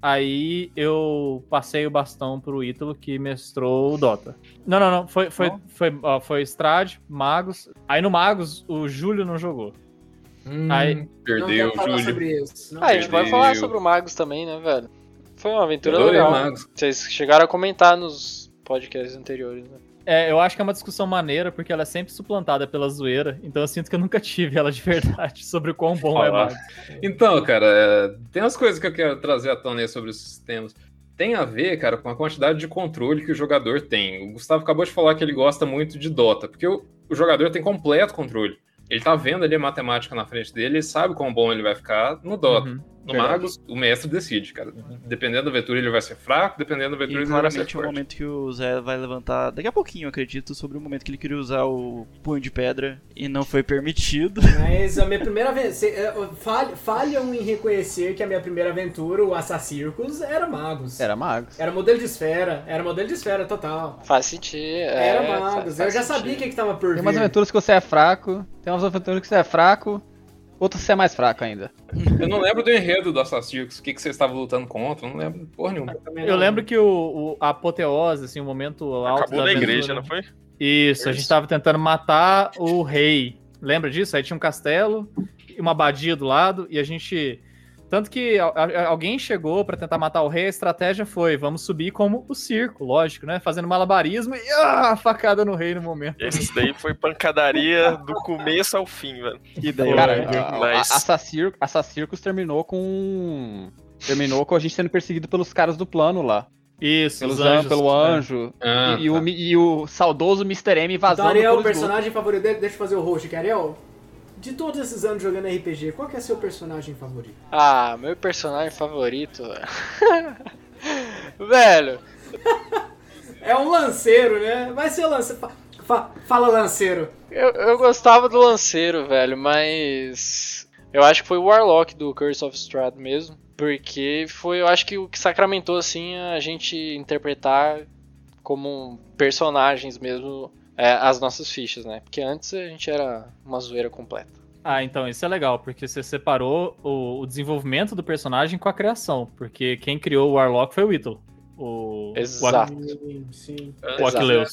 aí eu passei o bastão pro Ítalo que mestrou o Dota. Não, não, não, foi foi Não? foi, ó, foi Strahd, Magos. Aí no Magos o Júlio não jogou. Aí não Perdeu, Júlio. sobre isso. Não Ah, a gente pode falar sobre o Magos também, né, velho? Foi uma aventura Adorei legal. Magos. Vocês chegaram a comentar nos podcasts anteriores, né? É, eu acho que é uma discussão maneira, porque ela é sempre suplantada pela zoeira, então eu sinto que eu nunca tive ela de verdade sobre o quão bom é Falar. Magos. Então, cara, é, tem umas coisas que eu quero trazer à tona aí sobre os sistemas. Tem a ver, cara, com a quantidade de controle que o jogador tem. O Gustavo acabou de falar que ele gosta muito de Dota, porque o, o jogador tem completo controle. Ele tá vendo ali a matemática na frente dele, ele sabe quão bom ele vai ficar no Dota. Uhum. No verdade. Magos, o mestre decide, cara. Dependendo da aventura, ele vai ser fraco, dependendo da aventura, E ele vai ser é o forte. momento que o Zé vai levantar, daqui a pouquinho, eu acredito, sobre o momento que ele queria usar o punho de pedra e não foi permitido. Mas a minha primeira aventura. Falham em reconhecer que a minha primeira aventura, o Assassircus, era Magos. Era Magos. Era modelo de esfera. Era modelo de esfera total. Faz sentido. Era é, Magos. faz- Eu faz já sabia o que, que tava por Tem umas vir. aventuras que você é fraco, tem umas aventuras que você é fraco, outras que você é mais fraco ainda. Eu não lembro do enredo do Assassircus, o que, que você estava lutando contra, não lembro porra nenhuma. Eu lembro que o, o- a apoteose, assim, o momento alto Acabou da na aventura- igreja, não foi? Isso, a gente tava tentando matar o rei. Lembra disso? Aí tinha um castelo e uma abadia do lado, e a gente. Tanto que a- a- alguém chegou pra tentar matar o rei, a estratégia foi: vamos subir como o circo, lógico, né? Fazendo malabarismo e ah, facada no rei no momento. Esse daí foi pancadaria do começo ao fim, velho. E daí, Cara, a- a- mas- Assassircus terminou com. Terminou com a gente sendo perseguido pelos caras do plano lá. Isso, Pelos os an- anjos. pelo né? anjo. Ah, e, e o, mi- e o saudoso Mr. M Então, vazando Ariel, o personagem favorito dele, deixa eu fazer o host aqui. Ariel, de todos esses anos jogando RPG, qual que é seu personagem favorito? Ah, meu personagem favorito. velho, É um lanceiro, né? Vai ser o lanceiro. Fa- fa- fala lanceiro. eu, eu gostava do Lanceiro, velho, mas. Eu acho que foi o Warlock do Curse of Strahd mesmo. Porque foi, eu acho que o que sacramentou, assim, a gente interpretar como personagens mesmo é, as nossas fichas, né? Porque antes a gente era uma zoeira completa. Ah, então isso é legal, porque você separou o, o desenvolvimento do personagem com a criação. Porque quem criou o Warlock foi o Ítalo. O, Exato. Sim, sim. O. Aquileus.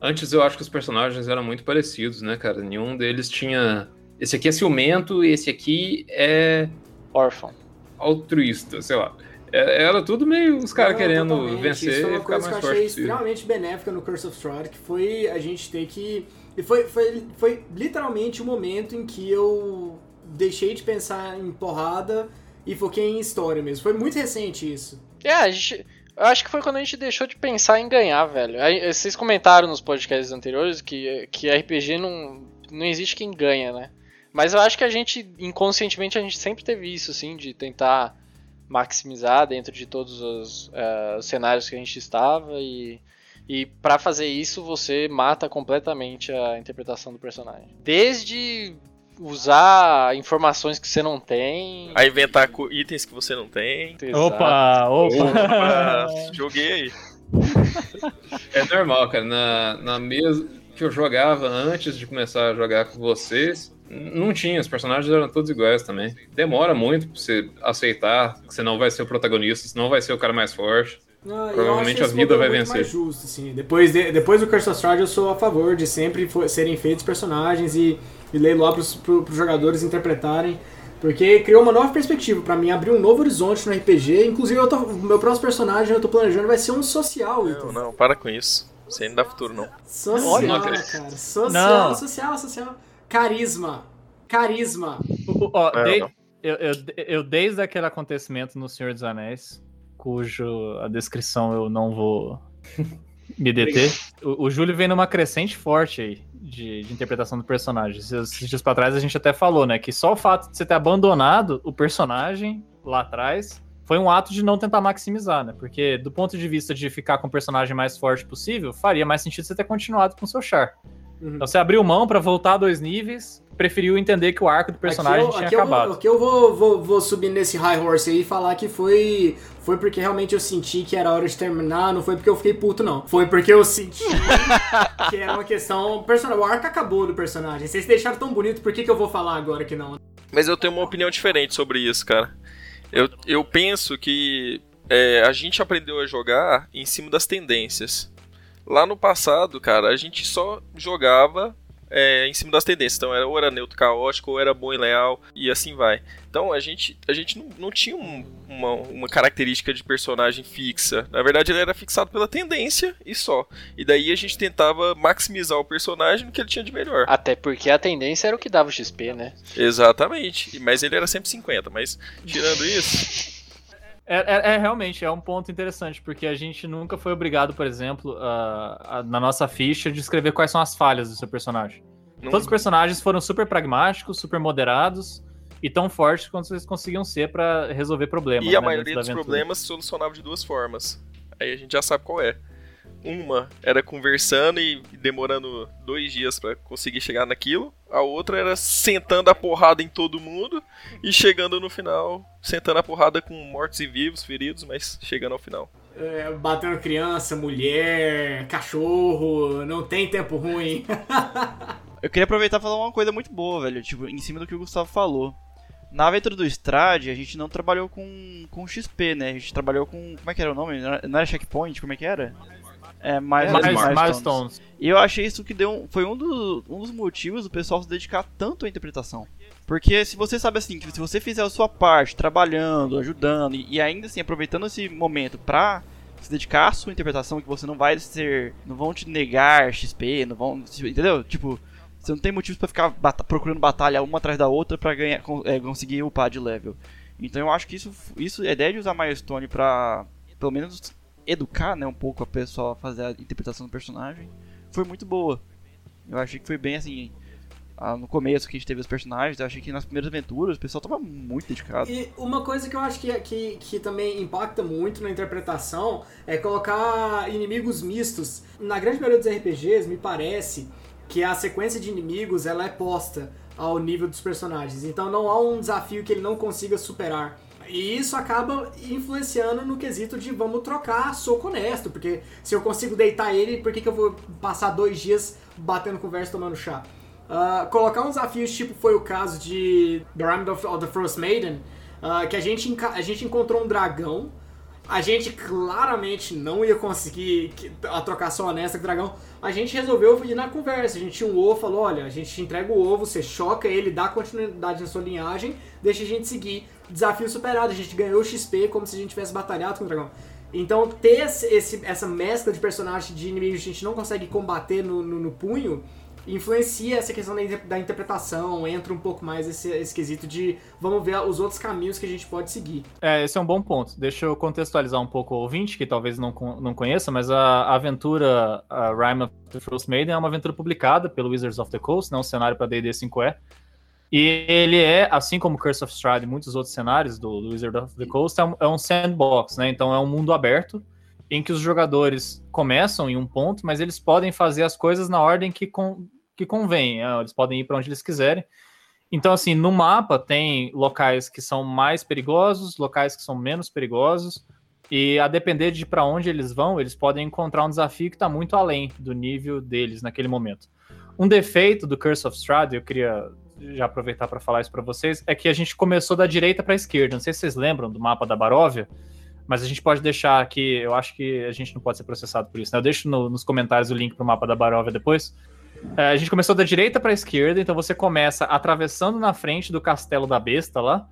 Antes eu acho que os personagens eram muito parecidos, né, cara? Nenhum deles tinha. Esse aqui é ciumento, esse aqui é Órfão. altruísta, sei lá. Era tudo meio os caras querendo totalmente. Isso vencer foi e uma ficar coisa mais que eu forte achei possível. extremamente benéfica no Curse of Strahd, que foi a gente ter que... E foi, foi, foi literalmente o momento em que eu deixei de pensar em porrada e foquei em história mesmo. Foi muito recente isso. É, a gente. Eu acho que foi quando a gente deixou de pensar em ganhar, velho. Aí, vocês comentaram nos podcasts anteriores que, que RPG não, não existe quem ganha, né? Mas eu acho que a gente, inconscientemente, a gente sempre teve isso, assim, de tentar maximizar dentro de todos os uh, cenários que a gente estava e, e para fazer isso você mata completamente a interpretação do personagem. Desde usar informações que você não tem. A inventar itens que você não tem. Opa, opa! opa joguei aí. É normal, cara. Na, na mesa que eu jogava antes de começar a jogar com vocês, não tinha, os personagens eram todos iguais também. Demora muito pra você aceitar que você não vai ser o protagonista, você não vai ser o cara mais forte. Ah, Provavelmente a vida vai vencer. Mais justo, assim. Depois, de, depois do Curse of Strahd, eu sou a favor de sempre for, serem feitos personagens e, e lá pros, pro, pros jogadores interpretarem. Porque criou uma nova perspectiva para mim, abriu um novo horizonte no RPG. Inclusive, o meu próximo personagem eu tô planejando vai ser um social. Não, então. não, para com isso. Você ainda dá futuro, não. Social, cara. Social, não. social, social. Carisma. Carisma. Ó, é, eu, eu, eu, desde aquele acontecimento no Senhor dos Anéis, cujo a descrição eu não vou me deter, o, o Júlio vem numa crescente forte aí de, de interpretação do personagem. Esses dias pra trás a gente até falou, né, que só o fato de você ter abandonado o personagem lá atrás foi um ato de não tentar maximizar, né? Porque do ponto de vista de ficar com o personagem mais forte possível, faria mais sentido você ter continuado com o seu char. Uhum. Então você abriu mão para voltar a dois níveis, preferiu entender que o arco do personagem aqui eu, tinha aqui acabado. Eu, aqui eu vou, vou, vou subir nesse high horse aí e falar que foi, foi porque realmente eu senti que era hora de terminar, não foi porque eu fiquei puto, não. Foi porque eu senti que era uma questão. O arco acabou do personagem. Vocês deixaram tão bonito, por que, que eu vou falar agora que não? Mas eu tenho uma opinião diferente sobre isso, cara. Eu, eu penso que é, a gente aprendeu a jogar em cima das tendências. Lá no passado, cara, a gente só jogava é, em cima das tendências. Então, era, ou era neutro caótico, ou era bom e leal, e assim vai. Então, a gente, a gente não, não tinha um, uma, uma característica de personagem fixa. Na verdade, ele era fixado pela tendência e só. E daí a gente tentava maximizar o personagem no que ele tinha de melhor. Até porque a tendência era o que dava o XP, né? Exatamente. Mas ele era sempre 50. Mas, tirando isso. É, é, é, realmente, é um ponto interessante, porque a gente nunca foi obrigado, por exemplo, a, a, na nossa ficha, de escrever quais são as falhas do seu personagem. Nunca. Todos os personagens foram super pragmáticos, super moderados e tão fortes quanto eles conseguiam ser para resolver problemas. E né, a maioria dos problemas solucionava de duas formas. Aí a gente já sabe qual é. Uma era conversando e demorando dois dias para conseguir chegar naquilo. A outra era sentando a porrada em todo mundo e chegando no final, sentando a porrada com mortos e vivos, feridos, mas chegando ao final. É, batendo criança, mulher, cachorro, não tem tempo ruim. Eu queria aproveitar e falar uma coisa muito boa, velho, tipo, em cima do que o Gustavo falou. Na aventura do Strade, a gente não trabalhou com, com XP, né? A gente trabalhou com. Como é que era o nome? Não era checkpoint? Como é que era? É, mais, mais, milestones. milestones. E eu achei isso que deu foi um, do, um dos motivos do pessoal se dedicar tanto à interpretação. Porque se você sabe assim, que se você fizer a sua parte, trabalhando, ajudando, e, e ainda assim aproveitando esse momento pra se dedicar à sua interpretação, que você não vai ser. não vão te negar XP, não vão. Entendeu? Tipo, você não tem motivos para ficar bat procurando batalha uma atrás da outra para ganhar, é, conseguir upar de level. Então eu acho que isso, isso a ideia de usar Milestone pra pelo menos educar né, um pouco a pessoa a fazer a interpretação do personagem foi muito boa. Eu achei que foi bem assim. No começo que a gente teve os personagens, eu achei que nas primeiras aventuras o pessoal tava muito dedicado. E uma coisa que eu acho que, que, que também impacta muito na interpretação é colocar inimigos mistos. Na grande maioria dos RPGs, me parece que a sequência de inimigos ela é posta ao nível dos personagens. Então não há um desafio que ele não consiga superar. E isso acaba influenciando no quesito de vamos trocar soco honesto, porque se eu consigo deitar ele, por que, que eu vou passar dois dias batendo conversa tomando chá? Uh, colocar uns desafios, tipo foi o caso de The Rime of, the Frost Maiden, uh, que a gente, a gente encontrou um dragão, a gente claramente não ia conseguir a trocação honesta com o dragão, a gente resolveu ir na conversa. A gente tinha um ovo, falou: olha, a gente entrega o ovo, você choca ele, dá continuidade na sua linhagem, deixa a gente seguir desafio superado, a gente ganhou XP como se a gente tivesse batalhado com o dragão. Então, ter esse, essa mescla de personagens de inimigos que a gente não consegue combater no, no, no punho influencia essa questão da, da interpretação, entra um pouco mais esse, esse quesito de vamos ver os outros caminhos que a gente pode seguir. É, esse é um bom ponto. Deixa eu contextualizar um pouco o ouvinte, que talvez não, não conheça, mas a, a aventura a Rime of the Frost Maiden é uma aventura publicada pelo Wizards of the Coast, né, um cenário para D&D 5e. E ele é, assim como Curse of Strahd e muitos outros cenários do, do Wizards of the Coast, é um, é um sandbox, né? Então é um mundo aberto em que os jogadores começam em um ponto, mas eles podem fazer as coisas na ordem que, com, que convém. Né? Eles podem ir para onde eles quiserem. Então, assim, no mapa tem locais que são mais perigosos, locais que são menos perigosos, e a depender de para onde eles vão, eles podem encontrar um desafio que está muito além do nível deles naquele momento. Um defeito do Curse of Strahd, eu queria já aproveitar para falar isso para vocês, é que a gente começou da direita para a esquerda. Não sei se vocês lembram do mapa da Baróvia, mas a gente pode deixar aqui. Eu acho que a gente não pode ser processado por isso. Né? Eu deixo no, nos comentários o link para o mapa da Baróvia depois. É, a gente começou da direita para a esquerda, então você começa atravessando na frente do castelo da besta lá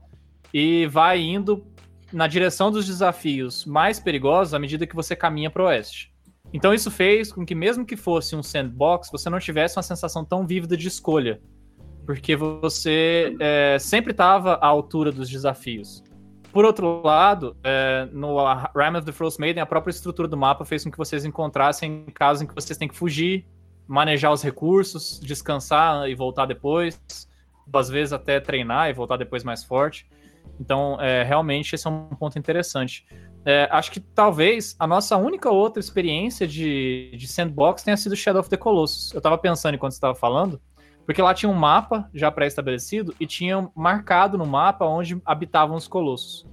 e vai indo na direção dos desafios mais perigosos à medida que você caminha para o oeste. Então isso fez com que, mesmo que fosse um sandbox, você não tivesse uma sensação tão vívida de escolha porque você é, sempre estava à altura dos desafios. Por outro lado, é, no Rime of the Frost Maiden, a própria estrutura do mapa fez com que vocês encontrassem casos em que vocês têm que fugir, manejar os recursos, descansar e voltar depois, às vezes até treinar e voltar depois mais forte. Então, é, realmente, esse é um ponto interessante. É, acho que talvez a nossa única outra experiência de, de sandbox tenha sido Shadow of the Colossus. Eu estava pensando enquanto você estava falando, porque lá tinha um mapa já pré-estabelecido e tinha marcado no mapa onde habitavam os colossos.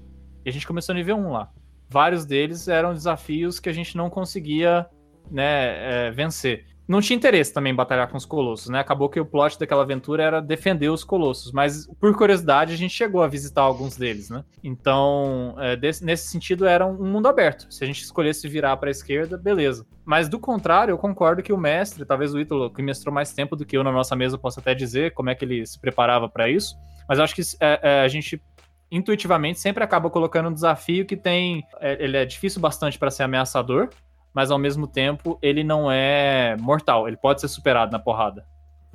E a gente começou no nível 1 lá. Vários deles eram desafios que a gente não conseguia né, é, vencer não tinha interesse também em batalhar com os colossos, né? Acabou que o plot daquela aventura era defender os colossos, mas por curiosidade a gente chegou a visitar alguns deles, né? Então, é, desse, nesse sentido, era um mundo aberto. Se a gente escolhesse virar para a esquerda, beleza. Mas do contrário, eu concordo que o mestre, talvez o Ítalo, que mestrou mais tempo do que eu na nossa mesa, possa até dizer como é que ele se preparava para isso. Mas eu acho que é, é, a gente intuitivamente sempre acaba colocando um desafio que tem. É, ele é difícil bastante para ser ameaçador, mas ao mesmo tempo ele não é mortal, ele pode ser superado na porrada.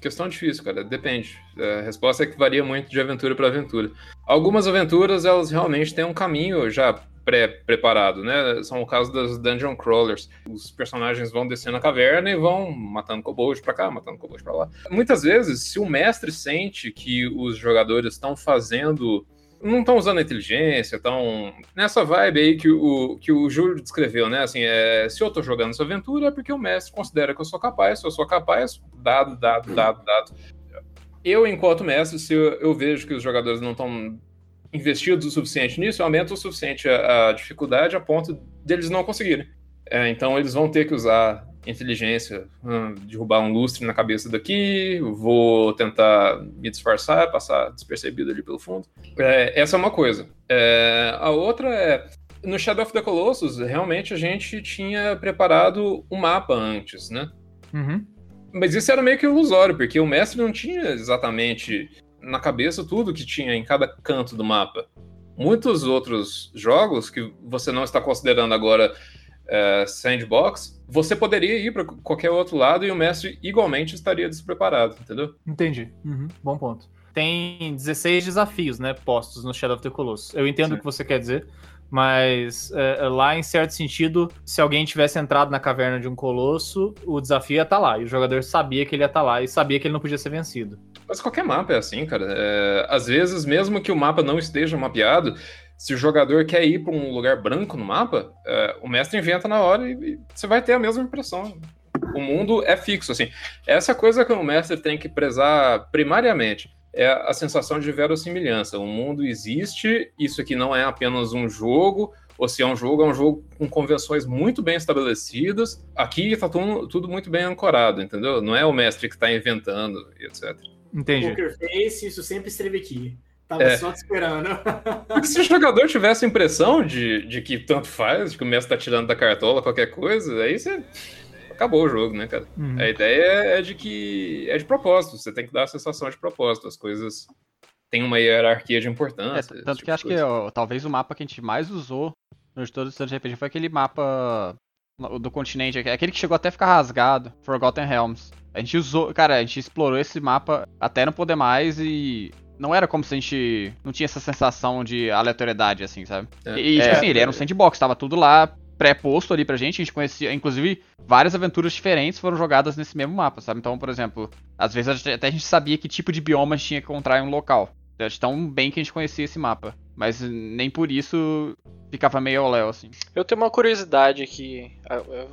Questão difícil, cara, depende. A resposta é que varia muito de aventura para aventura. Algumas aventuras, elas realmente têm um caminho já pré-preparado, né? São o caso das Dungeon Crawlers. Os personagens vão descendo a caverna e vão matando kobolds para cá, matando kobolds para lá. Muitas vezes, se o mestre sente que os jogadores estão fazendo não estão usando a inteligência, estão nessa vibe aí que o, que o Júlio descreveu, né? Assim, é, se eu estou jogando essa aventura é porque o mestre considera que eu sou capaz, se eu sou capaz, dado, dado, dado, dado. Eu, enquanto mestre, se eu, eu vejo que os jogadores não estão investidos o suficiente nisso, eu aumento o suficiente a, a dificuldade a ponto deles não conseguirem. É, então eles vão ter que usar inteligência, hum, derrubar um lustre na cabeça daqui, vou tentar me disfarçar, passar despercebido ali pelo fundo. É, essa é uma coisa. É, a outra é, no Shadow of the Colossus, realmente a gente tinha preparado o um mapa antes, né? Uhum. Mas isso era meio que ilusório, porque o mestre não tinha exatamente na cabeça tudo que tinha em cada canto do mapa. Muitos outros jogos que você não está considerando agora é, sandbox, você poderia ir para qualquer outro lado e o mestre igualmente estaria despreparado, entendeu? Entendi. Uhum. Bom ponto. Tem 16 desafios, né, postos no Shadow of the Colossus. Eu entendo Sim. o que você quer dizer, mas é, lá, em certo sentido, se alguém tivesse entrado na caverna de um colosso, o desafio ia estar tá lá. E o jogador sabia que ele ia estar tá lá e sabia que ele não podia ser vencido. Mas qualquer mapa é assim, cara. É, às vezes, mesmo que o mapa não esteja mapeado, se o jogador quer ir para um lugar branco no mapa, é, o mestre inventa na hora e, e, você vai ter a mesma impressão. O mundo é fixo, assim. Essa coisa que o mestre tem que prezar primariamente é a sensação de verossimilhança. O mundo existe, isso aqui não é apenas um jogo, ou se é um jogo, é um jogo com convenções muito bem estabelecidas. Aqui está tudo, tudo, muito bem ancorado, entendeu? Não é o mestre que está inventando, etc. Entendi. Poker Face, isso sempre esteve aqui. Tava é. só te esperando. Porque se o jogador tivesse a impressão de, de que tanto faz, de que o mestre tá tirando da cartola qualquer coisa, aí você. Acabou o jogo, né, cara? Uhum. A ideia é de que. É de propósito, você tem que dar a sensação de propósito. As coisas têm uma hierarquia de importância. É, tanto tipo que acho que ó, talvez o mapa que a gente mais usou de todos os de RPG foi aquele mapa do continente, aquele que chegou até a ficar rasgado, Forgotten Realms. A gente usou, cara, a gente explorou esse mapa até não poder mais e não era como se a gente não tinha essa sensação de aleatoriedade, assim, sabe? É. E, tipo É. assim, ele era um sandbox, tava tudo lá pré-posto ali pra gente, a gente conhecia, inclusive, várias aventuras diferentes foram jogadas nesse mesmo mapa, sabe? Então, por exemplo, às vezes até a gente sabia que tipo de bioma a gente tinha que encontrar em um local. De tão bem que a gente conhecia esse mapa. Mas nem por isso ficava meio ao léu, assim. Eu tenho uma curiosidade aqui. Eu- eu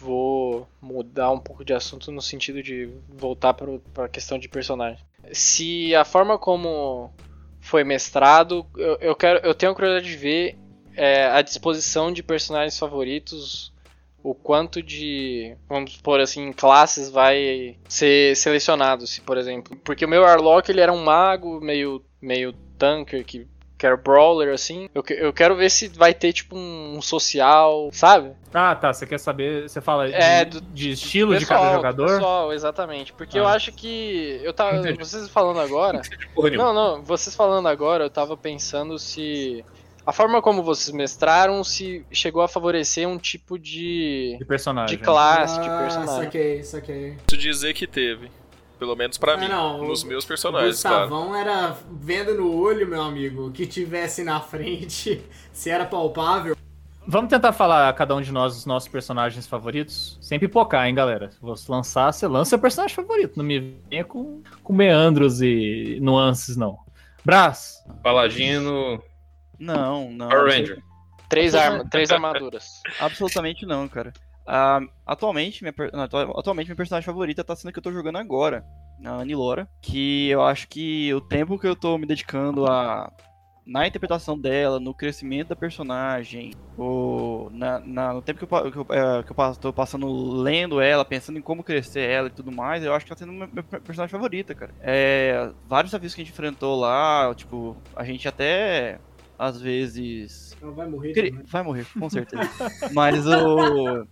vou mudar um pouco de assunto no sentido de voltar para a questão de personagem. Se a forma como foi mestrado, eu, eu quero, eu tenho curiosidade de ver é, a disposição de personagens favoritos, o quanto de, vamos supor assim, classes vai ser selecionado, se por exemplo, porque o meu Arlok ele era um mago meio meio tanker que que era brawler assim. Eu, eu quero ver se vai ter tipo um, um social, sabe? Ah, tá. Você quer saber. Você fala de, É, do- de estilo de Pessoal, cada jogador? Pessoal, exatamente. Porque eu Ah. acho que. Eu tava. Entendi. Vocês falando agora. Não, não, vocês falando agora, eu tava pensando se. A forma como vocês mestraram se chegou a favorecer um tipo de. De personagem. de classe, de Ah, personagem. saquei, saquei. Posso dizer que teve. Pelo menos pra Ah, mim. não, nos o- meus O personagens, claro. Gustavão era vendo no olho, meu amigo, o que tivesse na frente, se era palpável. Vamos tentar falar cada um de nós os nossos personagens favoritos? Sem pipocar, hein, galera? Se você lançar, você lança seu personagem favorito. Não me venha com, com meandros e nuances, não. Brás, Paladino, Não, não. Power Ranger. Três, arma, três armaduras. Absolutamente não, cara. Ah, atualmente, minha, atualmente, minha personagem favorita tá sendo a que eu tô jogando agora, a Nilora. Que eu acho que o tempo que eu tô me dedicando a. Na interpretação dela, no crescimento da personagem, o, na, na- no tempo que eu, que eu, eh, que eu tô passando lendo ela, pensando em como crescer ela e tudo mais, eu acho que tá sendo minha, minha personagem favorita, cara. É, vários desafios que a gente enfrentou lá, tipo, a gente até às vezes Ela vai morrer. Cri-. Vai morrer, com certeza. Mas o.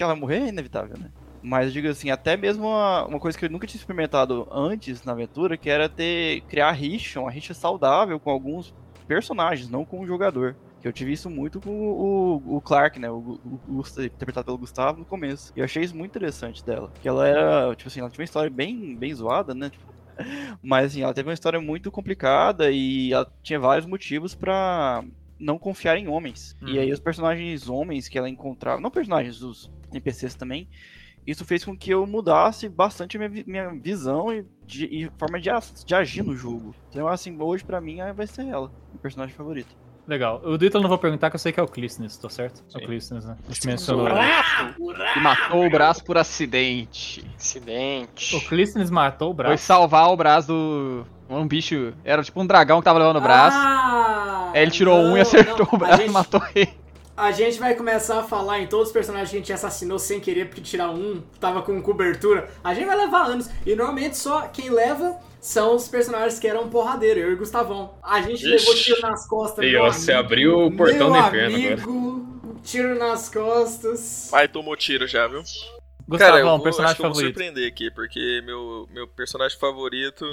Que ela vai morrer é inevitável, né? Mas digo assim, até mesmo uma, uma coisa que eu nunca tinha experimentado antes na aventura, que era ter. criar rixa, uma rixa saudável com alguns personagens, não com o jogador. Que eu tive isso muito com o, o Clark, né? O, o, o interpretado pelo Gustavo no começo. E eu achei isso muito interessante dela. Que ela era, tipo assim, ela tinha uma história bem, bem zoada, né? Tipo, mas assim, ela teve uma história muito complicada e ela tinha vários motivos pra não confiar em homens. E aí os personagens homens que ela encontrava, não personagens, os NPCs também, isso fez com que eu mudasse bastante a minha, minha visão e, de, e forma de, de agir no jogo. Então, assim, hoje pra mim ah, vai ser ela, meu personagem favorito. Legal. O eu não vou perguntar, que eu sei que é o Clisnes, tô certo? É o Sim. Clisnes, né? A gente mencionou. E matou o braço por acidente. Acidente. O Clisnes matou o Foi braço. salvar o braço do. Um bicho. Era tipo um dragão que tava levando o braço. Ah, Aí ele tirou um e não, acertou não, o braço a e gente, matou ele. a gente vai começar a falar em todos os personagens que a gente assassinou sem querer, porque tirar um tava com cobertura. A gente vai levar anos. E normalmente só quem leva são os personagens que eram porradeiro, eu e o Gustavão. A gente Ixi. levou tiro nas costas. E meu você abriu o portão meu do inferno amigo, Tiro nas costas. Pai tomou tiro já, viu? Gustavão, Cara, eu vou, personagem acho que eu vou favorito. surpreender aqui, porque meu, meu personagem favorito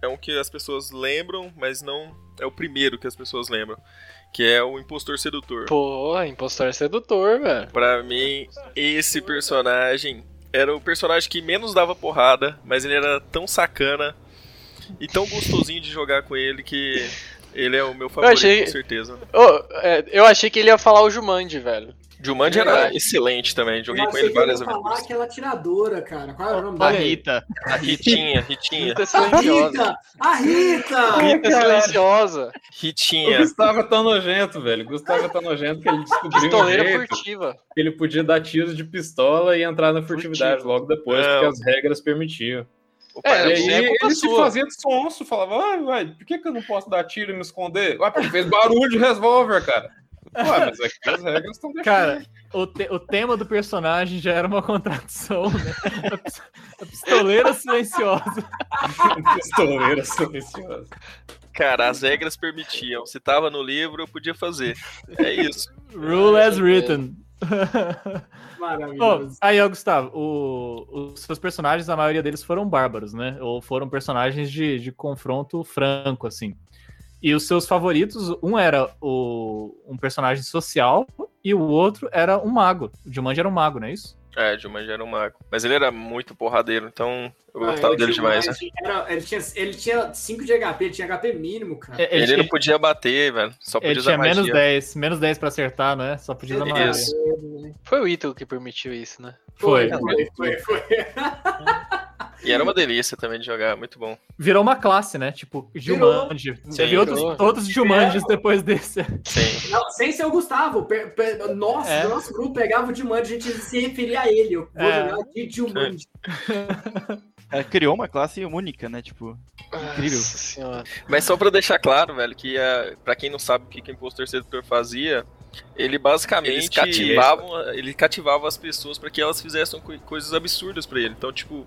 é um que as pessoas lembram, mas não é o primeiro que as pessoas lembram. Que é o Impostor Sedutor. Pô, impostor sedutor, velho. Pra mim, esse personagem era o personagem que menos dava porrada, mas ele era tão sacana e tão gostosinho de jogar com ele que ele é o meu favorito, achei- com certeza. Ô, é, eu achei que ele ia falar o Jumanji, velho. Jumanji era Verdade. excelente também, joguei Eu com ele várias ia falar aventuras. aquela atiradora, cara. Qual é o nome A dela? Rita. A Ritinha, Ritinha, Rita A. Rita! A Rita! Rita silenciosa. O Ritinha. Gustavo é tão nojento, velho. O Gustavo é tão nojento que ele descobriu um jeito furtiva. que ele podia dar tiros de pistola e entrar na furtividade Furtivo. logo depois, Não. porque as regras permitiam. É, E é aí é ele se fazia de sonso, falava, ai, uai, por que, que eu não posso dar tiro e me esconder? Ué, porque fez barulho de revólver, cara. Ué, mas aqui as regras estão deixando. Cara, o, te- o tema do personagem já era uma contradição, né? A pis- A pistoleira silenciosa. pistoleira silenciosa. Cara, as regras permitiam. Se tava no livro, eu podia fazer. É isso. Rule as written. Bom, Maravilhoso. aí, ó, Gustavo, o- os seus personagens, a maioria deles foram bárbaros, né? Ou foram personagens de, de confronto franco, assim. E os seus favoritos, um era o, um personagem social, e o outro era um mago. O Jumanji era um mago, não é isso? É, Jumanji era um mago. Mas ele era muito porradeiro, então eu Ah, gostava ele dele tinha- demais, né? era- ele, tinha, ele tinha 5 de HP, ele tinha HP mínimo, cara. É, Ele, Ele, não podia bater, velho. Só podia ele usar tinha menos magia. 10, menos 10 pra acertar, não é? Só podia usar magia. Isso. Foi o Ítalo que permitiu isso, né? Foi. Foi, foi, foi. E era uma delícia também de jogar, muito bom. Virou uma classe, né? Tipo, Jumanji. Você Sim. viu outros, Virou. outros Jumanjis É. depois desse. Sim. Não, sem ser o Gustavo. Pe- pe- nossa, É. o nosso grupo pegava o Jumanji, a gente se referia a ele. Eu vou É. jogar de Jumanji. Ela criou uma classe única, né? Tipo, incrível. Nossa senhora. Mas só pra deixar claro, velho, que uh, pra quem não sabe o que que o impostor sedutor fazia, ele basicamente Eles cativava, ele cativava as pessoas pra que elas fizessem coi- coisas absurdas pra ele. Então, tipo,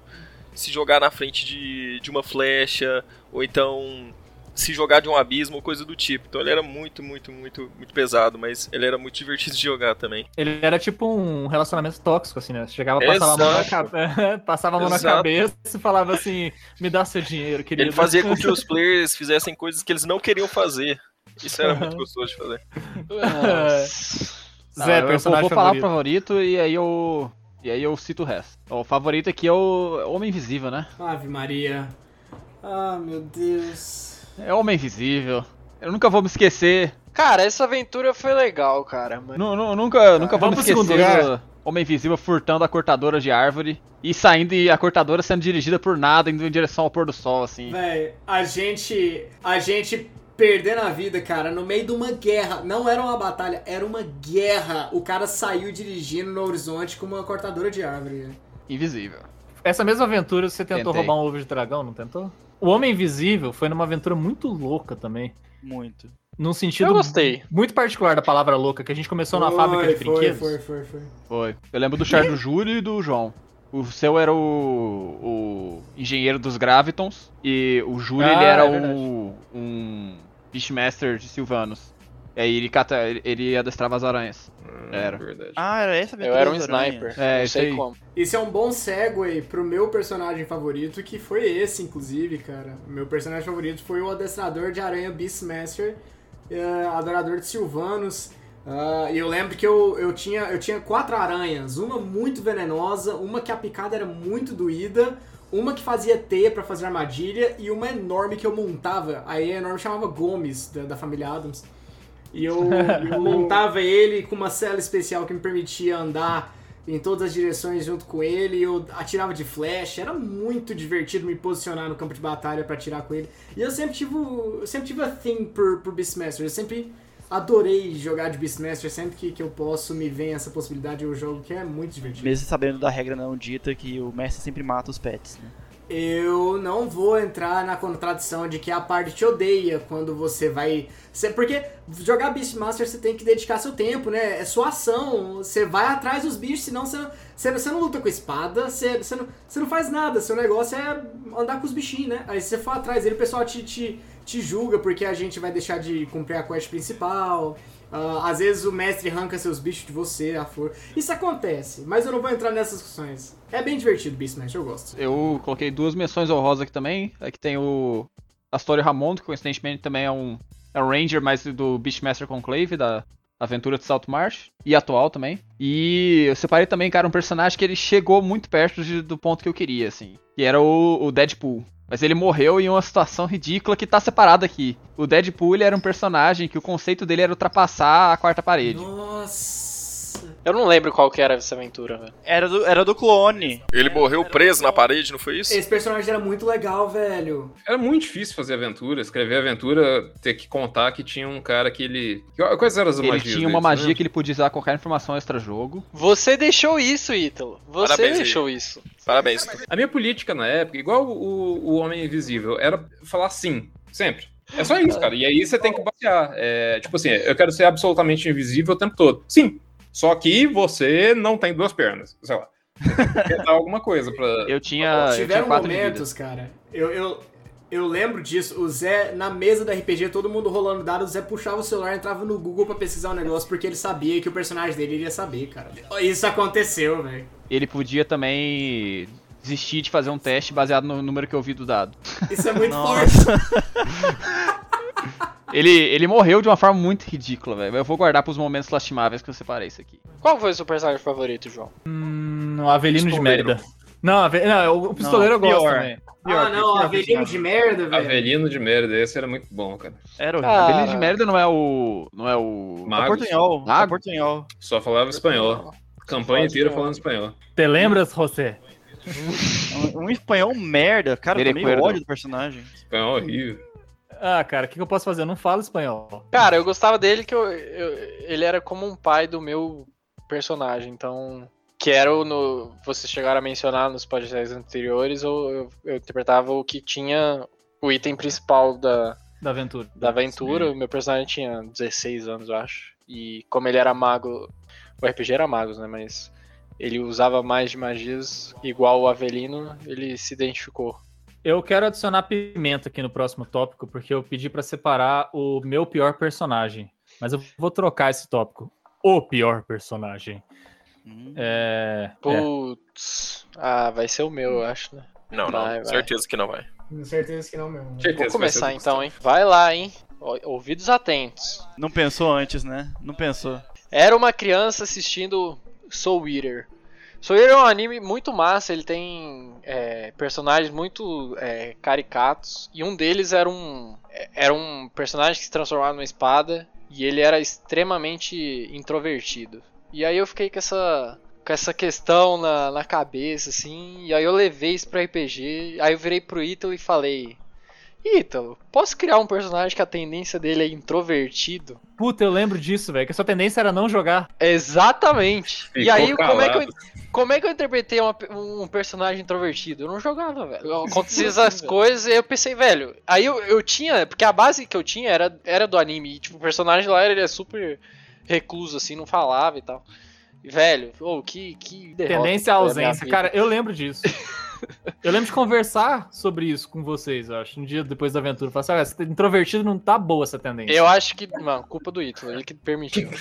se jogar na frente de, de uma flecha, ou então se jogar de um abismo, ou coisa do tipo. Então ele era muito, muito, muito, muito pesado, mas ele era muito divertido de jogar também. Ele era tipo um relacionamento tóxico, assim, né? Você chegava, passava a mão na, Exato. cabe... passava a mão na Exato. cabeça e falava assim: me dá seu dinheiro, querido. Ele fazia com que os players fizessem coisas que eles não queriam fazer. Isso era muito gostoso de fazer. Nossa. Zé, eu vou, personagem vou falar o favorito. favorito e aí eu. E aí eu cito o resto. O favorito aqui é o Homem Invisível, né? Ave Maria. Ah, meu Deus. É o Homem Invisível. Eu nunca vou me esquecer. Cara, essa aventura foi legal, cara. Mas... Nu- nu- nunca, nunca vou me esquecer Homem Invisível furtando a cortadora de árvore e saindo e a cortadora sendo dirigida por nada, indo em direção ao pôr do sol, assim. Véi, a gente. A gente perdendo a vida, cara, no meio de uma guerra. Não era uma batalha, era uma guerra. O cara saiu dirigindo no horizonte com uma cortadora de árvore. né? Invisível. Essa mesma aventura você tentou Tentei. roubar um ovo de dragão, não tentou? O Homem Invisível foi numa aventura muito louca também. Muito. Num sentido Eu gostei. muito particular da palavra louca, que a gente começou Foi, fábrica de foi, brinquedos. Foi, foi, foi. Foi. Eu lembro do char do Júlio e do João. O seu era o, o engenheiro dos Gravitons e o Júlio Ah, ele era é um, um Beastmaster de Silvanos. E aí ele, cata, ele- ele adestrava as aranhas. Era. Verdade. Ah, era essa Eu era um sniper. É, não isso sei aí. como. Isso é um bom segue pro meu personagem favorito, que foi esse, inclusive, cara. Meu personagem favorito foi o adestrador de aranha Beastmaster, eh, adorador de Silvanos. Ah, E eu lembro que eu, eu, tinha, eu tinha quatro aranhas, uma muito venenosa, uma que a picada era muito doída, uma que fazia teia pra fazer armadilha e uma enorme que eu montava. Aí a enorme chamava Gomes, da, da família Adams. E eu, eu montava ele com uma cela especial que me permitia andar em todas as direções junto com ele. Eu atirava de flecha. Era muito divertido me posicionar no campo de batalha pra atirar com ele. E eu sempre tive, eu sempre tive a thing por, por Beastmaster. Eu sempre adorei jogar de Beastmaster. Sempre que, que eu posso, me vem essa possibilidade. Eu jogo que é muito divertido. Mesmo sabendo da regra não dita que o mestre sempre mata os pets, né? Eu não vou entrar na contradição de que a parte te odeia quando você vai. Porque jogar Beastmaster você tem que dedicar seu tempo, né? É sua ação. Você vai atrás dos bichos, senão você não, você, você não luta com espada, você, você, não, você não faz nada. Seu negócio é andar com os bichinhos, né? Aí se você for atrás dele, o pessoal te, te, te julga porque a gente vai deixar de cumprir a quest principal. Ah, às vezes o mestre arranca seus bichos de você, a for. Isso acontece, mas eu não vou entrar nessas discussões. É bem divertido Beastmaster, eu gosto. Eu coloquei duas menções honrosas aqui também. Aqui tem o Astorio Ramon, que coincidentemente também é um, é um Ranger, mas do Beastmaster Conclave, da Aventura de Salto Marsh. E atual também. E eu separei também, cara, um personagem que ele chegou muito perto de- do ponto que eu queria, assim. Que era o, o Deadpool. Mas ele morreu em uma situação ridícula que tá separado aqui. O Deadpool era um personagem que o conceito dele era ultrapassar a quarta parede. Nossa. Eu não lembro qual que era essa aventura, velho. Era do, era do clone. Ele morreu preso na parede, não foi isso? Esse personagem era muito legal, velho. Era muito difícil fazer aventura, escrever aventura, ter que contar que tinha um cara que ele. Quais eram as Ele magias? tinha uma dele, magia você que ele podia usar qualquer informação extra-jogo. Você deixou isso, Ítalo. Você Parabéns, deixou isso. Parabéns. A minha política na época, igual o, o Homem Invisível, era falar sim, sempre. É só isso, cara. E aí você tem que basear. É, tipo assim, eu quero ser absolutamente invisível o tempo todo. Sim. Só que você não tem duas pernas. Sei lá. Tentar alguma coisa pra. Eu tinha, eu tinha Tiveram quatro de vida. momentos, cara. Eu, eu, eu lembro disso. O Zé, na mesa da RPG, todo mundo rolando dados, o Zé puxava o celular, entrava no Google pra pesquisar um negócio, porque ele sabia que o personagem dele iria saber, cara. Isso aconteceu, velho. Ele podia também desistir de fazer um teste baseado no número que eu vi do dado. Isso é muito Nossa. forte. Ele, ele morreu de uma forma muito ridícula, velho. Eu vou guardar pros momentos lastimáveis que eu separei isso aqui. Qual foi o seu personagem favorito, João? Hum, o Avelino de merda. Não, ave... não, o pistoleiro eu gosto também. ah, não, pior Avelino de merda, velho. Avelino de merda, esse era muito bom, cara. Era horrível. Ah, Avelino de merda não é o. Não é o. Magos. É portunhol. Mago? É portunhol. Só falava espanhol. Campanha inteira falando espanhol. Te lembras, José? Um, um espanhol merda. Cara, eu tomei Verecuerdo. ódio do personagem. Espanhol horrível. Ah, cara, o que, que eu posso fazer? Eu não falo espanhol. Cara, eu gostava dele que eu, eu- ele era como um pai do meu personagem, então. Que era o no. Vocês chegaram a mencionar nos podcasts anteriores, ou eu, eu interpretava o que tinha o item principal da, Da aventura. da aventura. O meu personagem tinha 16 anos, eu acho. E como ele era mago. O RPG era magos, né? Mas ele usava mais de magias, igual o Avelino, ele se identificou. Eu quero adicionar pimenta aqui no próximo tópico, porque eu pedi pra separar o meu pior personagem. Mas eu vou trocar esse tópico. O pior personagem. Hum. É. é. Putz. Ah, vai ser o meu, eu acho, né? Não, não. Vai, vai. Certeza que não vai. Com certeza que não mesmo. Certeza Vou começar então, hein? Vai lá, hein? Ouvidos atentos. Não pensou antes, né? Não pensou. Era uma criança assistindo Soul Eater. Soul é um anime muito massa, ele tem é, personagens muito é, caricatos. E um deles era um, é, era um personagem que se transformava numa espada. E ele era extremamente introvertido. E aí eu fiquei com essa, com essa questão na, na cabeça, assim. E aí eu levei isso pro RPG. Aí eu virei pro Ítalo e falei: Ítalo, posso criar um personagem que a tendência dele é introvertido? Puta, eu lembro disso, velho. Que a sua tendência era não jogar. Exatamente. e Ficou aí, como é, que eu, como é que eu interpretei uma- um personagem introvertido? Eu não jogava, velho. Acontecia essas coisas e eu pensei, velho. Aí eu, eu tinha. Porque a base que eu tinha era, era do anime. E, tipo, o personagem lá ele é super recluso, assim, não falava e tal. Velho, ô, que, que derrota Tendência à ausência. Cara, eu lembro disso. Eu lembro de conversar sobre isso com vocês, eu acho. Um dia depois da aventura. Falar assim, tá introvertido não tá boa essa tendência. Eu acho que, mano, culpa do Ítalo, ele que permitiu.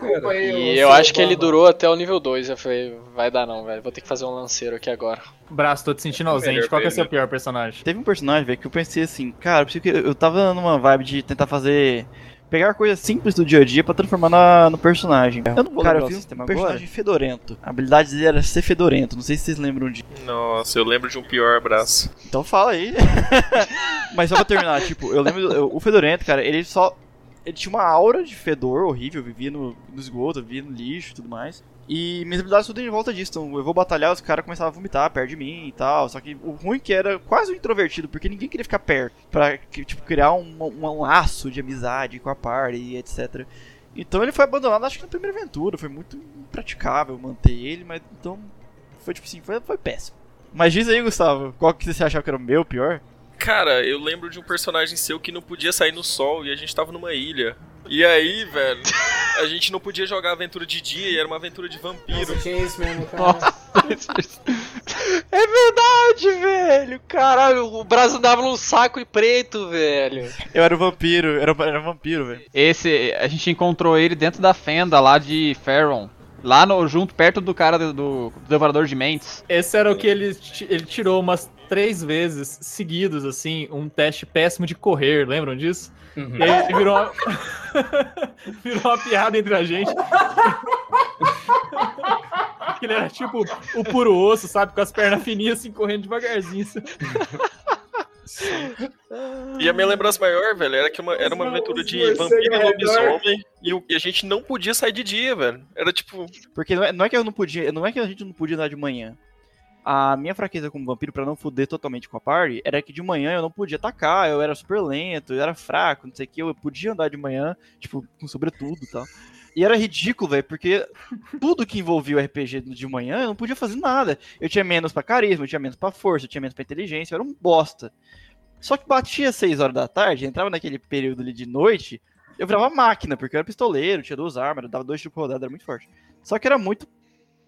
Cara. aí, E eu acho que ele durou até o nível 2. Eu falei, vai dar não, velho. Vou ter que fazer um lanceiro aqui agora. Braço, tô te sentindo ausente. Qual que é o seu pior personagem? Teve um personagem, velho, que eu pensei assim, cara, eu eu tava numa vibe de tentar fazer. Pegar coisas simples do dia a dia pra transformar na- no personagem. Eu não vou cara, eu fiz um personagem fedorento. A habilidade dele era ser fedorento. Não sei se vocês lembram disso. Nossa, eu lembro de um pior abraço. Então fala aí. Mas só pra terminar, tipo, eu lembro. eu- o Fedorento, cara, ele só. Ele tinha uma aura de fedor horrível, vivia no, no esgoto, vivia no lixo e tudo mais. E minhas habilidades tudo em volta disso. Então eu vou batalhar, os caras começavam a vomitar perto de mim e tal. Só que o ruim é que era quase um introvertido, porque ninguém queria ficar perto. Pra que, tipo, criar um, um, um laço de amizade com a party e etc. Então ele foi abandonado, acho que na primeira aventura. Foi muito impraticável manter ele, mas então. Foi tipo assim, foi, foi péssimo. Mas diz aí, Gustavo, qual que você achava que era o meu pior? Cara, eu lembro de um personagem seu que não podia sair no sol e a gente tava numa ilha. E aí, velho, a gente não podia jogar aventura de dia e era uma aventura de vampiro. Nossa, tinha isso mesmo, cara. É verdade, velho. Caralho, o braço andava num saco preto, velho. Eu era o vampiro, era, era um vampiro, velho. Esse, a gente encontrou ele dentro da fenda lá de Faron. Lá no, junto, perto do cara do, do Devorador de Mentes. Esse era o que ele, ele tirou umas três vezes seguidos, assim, um teste péssimo de correr, lembram disso? Uhum. E aí virou uma... virou uma piada entre a gente. Que ele era tipo o puro osso, sabe? Com as pernas fininhas, assim, correndo devagarzinho. assim. E a minha lembrança maior, velho, era que uma- era uma aventura de vampiro e lobisomem e, e a gente não podia sair de dia, velho. Era tipo, Porque não é, não é que eu não podia, não é que a gente não podia andar de manhã. A minha fraqueza como vampiro, pra não foder totalmente com a party, era que de manhã eu não podia atacar, eu era super lento, eu era fraco, não sei o que, eu podia andar de manhã, tipo, com sobretudo e tal. E era ridículo, velho, porque tudo que envolvia o RPG de manhã eu não podia fazer nada. Eu tinha menos pra carisma, eu tinha menos pra força, eu tinha menos pra inteligência, eu era um bosta. Só que batia 6 horas da tarde, entrava naquele período ali de noite, eu virava máquina, porque eu era pistoleiro, tinha duas armas, dava dois tipos rodados, era muito forte. Só que era muito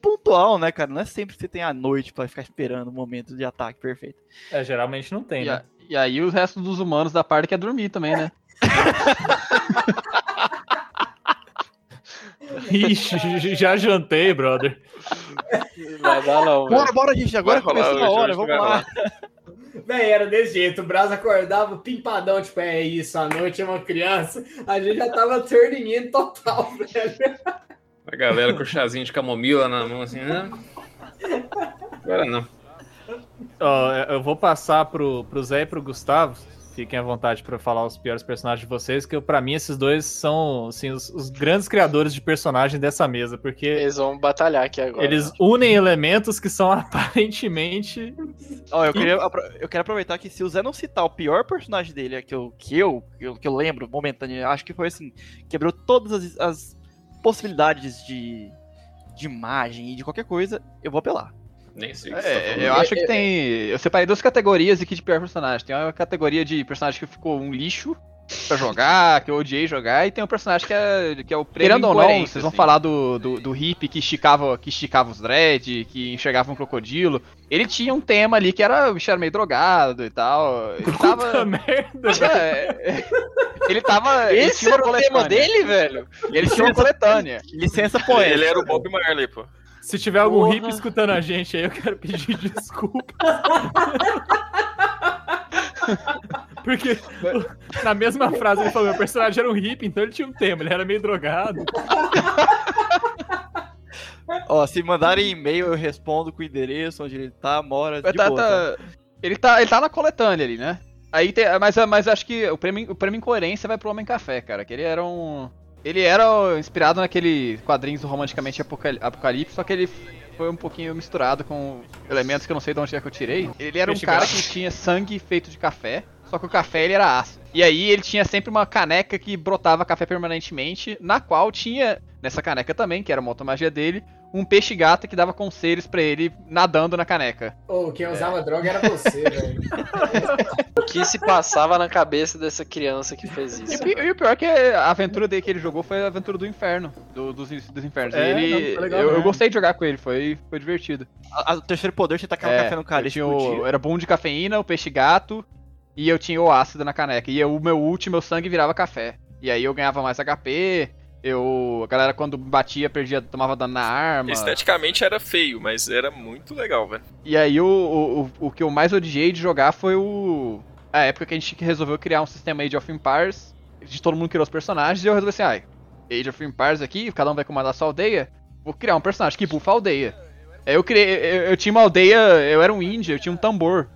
pontual, né, cara? Não é sempre que você tem a noite pra ficar esperando o momento de ataque perfeito. É, geralmente não tem, E, né? a- e aí o resto dos humanos da parte quer dormir também, né? Ixi, já jantei, brother. Vai dar não, velho. Bora, bora, gente, agora Vai começou a hora, vamos lá. Véi, era desse jeito. O Braz acordava pimpadão, tipo, é isso, à noite é uma criança. A gente já tava turning in total, velho. A galera com o chazinho de camomila na mão, assim, né? Agora não. Ó, eu vou passar pro, pro Zé e pro Gustavo. Fiquem à vontade pra falar os piores personagens de vocês, que pra mim esses dois são assim, os, os grandes criadores de personagem dessa mesa, porque Eles vão batalhar aqui agora. eles unem elementos que são aparentemente. Ó, eu, queria, eu quero aproveitar que se o Zé não citar o pior personagem dele, é que eu, que eu, que eu, que eu lembro momentâneo, acho que foi assim, quebrou todas as, as possibilidades de, de imagem e de qualquer coisa, eu vou apelar. Nem sei tá É, falando. eu acho que tem. Eu separei duas categorias aqui de pior personagem. Tem uma categoria de personagem que ficou um lixo pra jogar, que eu odiei jogar, e tem um personagem que é, que é o prêmio Querendo ou não, vocês vão assim. falar do, do, do hippie que esticava, que esticava os dread, que enxergava um crocodilo. Ele tinha um tema ali que era o bicho era meio drogado e tal. Ele Puta tava. merda! É, ele tava. ele Esse tinha uma era o tema dele, velho? Ele tinha uma coletânea. Licença poética. Ele era o Bob Marley, pô. Se tiver algum Porra. hippie escutando a gente aí, eu quero pedir desculpa. Porque na mesma frase ele falou: meu personagem era um hippie, então ele tinha um tema, ele era meio drogado. Ó, se mandarem e-mail, eu respondo com o endereço onde ele tá, mora, de Tá- boa, tá? tá- ele, tá, ele tá na coletânea ali, né? Aí tem, mas, mas acho que o prêmio, o prêmio Incoerência vai pro Homem Café, cara. Que ele era um. Ele era inspirado naquele quadrinhos do Romanticamente Apocal- Apocalipse, só que ele foi um pouquinho misturado com elementos que eu não sei de onde é que eu tirei. Ele era um cara que tinha sangue feito de café, só que o café ele era ácido. E aí ele tinha sempre uma caneca que brotava café permanentemente, na qual tinha, nessa caneca também, que era uma outra magia dele, um peixe gato que dava conselhos pra ele nadando na caneca. Ô, quem usava droga era você, velho. O que se passava na cabeça dessa criança que fez E, isso? o pi- e o pior é que a aventura dele que ele jogou foi a aventura do inferno. do- dos, dos infernos. É, ele, não, legal eu, eu gostei de jogar com ele, foi, foi divertido. A- a- O terceiro poder, você tacar um É, café no cara eu e tinha o-. Era bom de cafeína, o peixe gato, e eu tinha o ácido na caneca. E eu- o meu último, meu sangue virava café. E aí eu ganhava mais HP, eu. A galera quando batia, perdia, tomava dano na arma. Esteticamente era feio, mas era muito legal, velho. E aí o, o, o, o que eu mais odiei de jogar foi o. A época que a gente resolveu criar um sistema Age of Empires. De todo mundo criou os personagens e eu resolvi assim, ai, Age of Empires aqui, cada um vai comandar sua aldeia. Vou criar um personagem que bufa a aldeia. Aí eu criei. Eu, eu tinha uma aldeia, eu era um índio, eu tinha um tambor.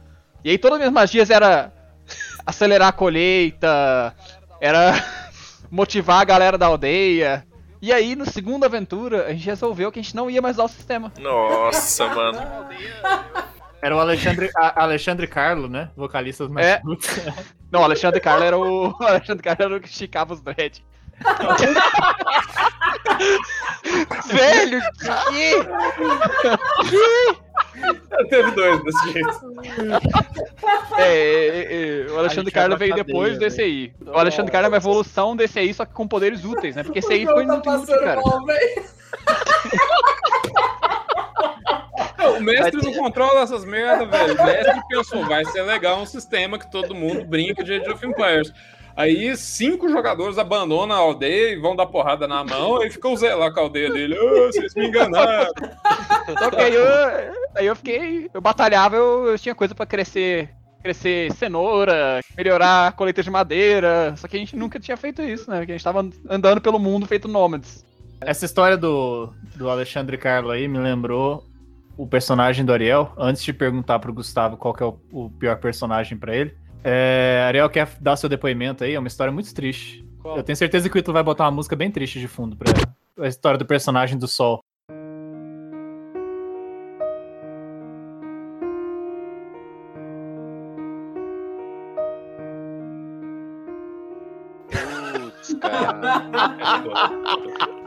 E aí todas as minhas magias era acelerar a colheita, era motivar a galera da aldeia. E aí, no segunda aventura, a gente resolveu que a gente não ia mais usar o sistema. Nossa, mano. Era o Alexandre, a- Alexandre Carlo, né? Vocalista dos É. Não, o Alexandre Carlo era o. O Alexandre Carlo era o que esticava os dread. Velho, que? Teve dois desse jeito. É, é, é, o Alexandre gente Carlo vai veio depois cadeia, desse aí. O Alexandre Carlo é uma evolução desse aí, só que com poderes úteis, né? Porque esse aí O ficou tá inútil, passando cara. mal, o mestre não controla essas merdas, velho. O mestre pensou, vai ser legal um sistema que todo mundo brinca de Age of Empires. Aí cinco jogadores abandonam a aldeia e vão dar porrada na mão, aí fica o Zé lá com a aldeia dele. "Ah, vocês me enganaram. Só que aí eu, aí eu fiquei. Eu batalhava, eu, eu tinha coisa pra crescer. Crescer cenoura, melhorar a colheita de madeira. Só que a gente nunca tinha feito isso, né? Porque a gente tava andando pelo mundo feito nômades. Essa história do, do Alexandre Carlo aí me lembrou o personagem do Ariel. Antes de perguntar pro Gustavo qual que é o, o pior personagem pra ele. É, Ariel quer dar seu depoimento aí, é uma história muito triste. Qual? Eu tenho certeza que o Ito vai botar uma música bem triste de fundo pra a história do personagem do Sol. Putz, cara.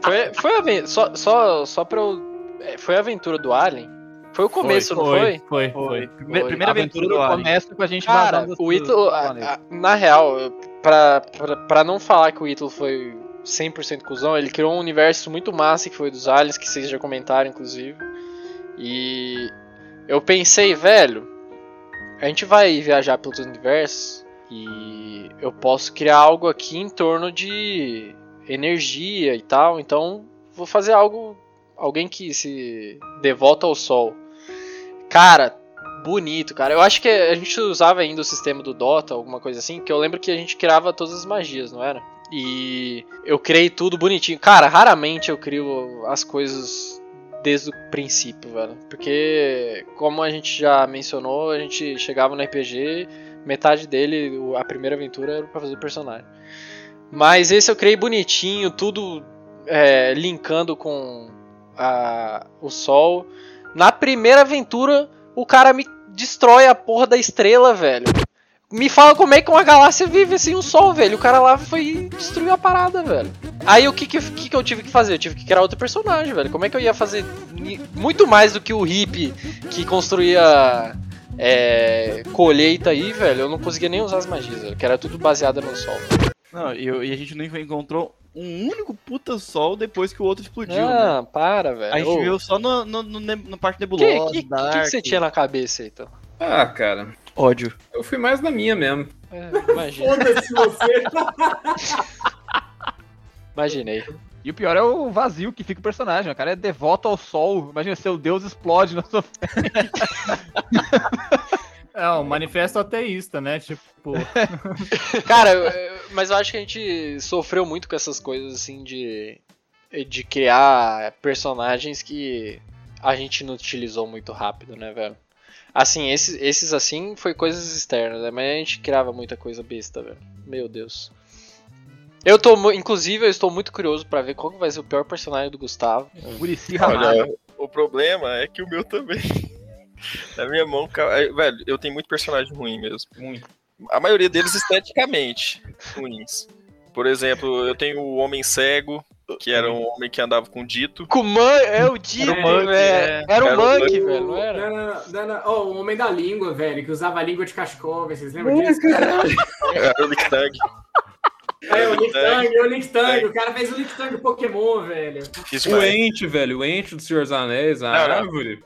Foi, foi a aventura. Só, só, só pra eu. é, Foi a aventura do Alien? Foi o começo, não foi? Foi, foi. Foi. Primeira, Foi. primeira a aventura do começa com a gente Cara, o Ítalo, na real, eu- pra, pra, pra não falar que o Ítalo foi 100% cuzão, ele criou um universo muito massa que foi dos aliens, que vocês já comentaram, inclusive. E eu pensei, velho, a gente vai viajar pelos universos e eu posso criar algo aqui em torno de energia e tal, então vou fazer algo, alguém que se devota ao sol. Cara, bonito, cara. Eu acho que a gente usava ainda o sistema do Dota, alguma coisa assim, que eu lembro que a gente criava todas as magias, não era? E eu criei tudo bonitinho. Cara, raramente eu crio as coisas desde o princípio, velho. Porque, como a gente já mencionou, a gente chegava no RPG, metade dele, a primeira aventura era pra fazer personagem. Mas esse eu criei bonitinho, tudo é, linkando com a, o sol. Na primeira aventura, o cara me destrói a porra da estrela, velho. Me fala como é que uma galáxia vive sem o sol, velho. O cara lá foi e destruiu a parada, velho. Aí o que que, que que eu tive que fazer? Eu tive que criar outro personagem, velho. Como é que eu ia fazer muito mais do que o hippie que construía é, colheita aí, velho? Eu não conseguia nem usar as magias, velho, que era tudo baseado no sol. Não, e, e a gente não encontrou um único puta sol depois que o outro explodiu. né? Ah, para, velho. A gente Ô, viu só no, no, no, na parte que, nebulosa. que, que, dark. que você tinha na cabeça, então? Ah, cara, Ódio. eu fui mais na minha mesmo. É, imagina, Foda-se você. imaginei. E o pior é o vazio que fica o personagem. O cara é devoto ao sol. Imagina, seu deus explode na sua É, um manifesto ateísta, né? Tipo, Cara, eu- mas eu acho que a gente sofreu muito com essas coisas assim de de criar personagens que a gente não utilizou muito rápido, né, velho? Assim, esses, esses assim foi coisas externas, né? Mas a gente criava muita coisa besta, velho. Meu Deus. Eu tô, inclusive, eu estou muito curioso pra ver qual vai ser o pior personagem do Gustavo. Olha, o problema é que o meu também. Na minha mão, é, velho, eu tenho muito personagem ruim mesmo. Muito. A maioria deles esteticamente ruins. Por exemplo, eu tenho o Homem Cego, que era um homem que andava com dito. Com man, é o Dito, Era o Monkey, é. Era Monkey, Monkey. velho, não era? Não, não, não. Oh, o Homem da Língua, velho, que usava a língua de Kashkov, vocês lembram disso? Era o Lick Tag. É, o Link Tang. Tang, o Link Tang. O cara fez o Link Tang Pokémon, velho. Fiz O. Ente, velho, o Ente do Senhor dos Anéis, a Não, não. árvore.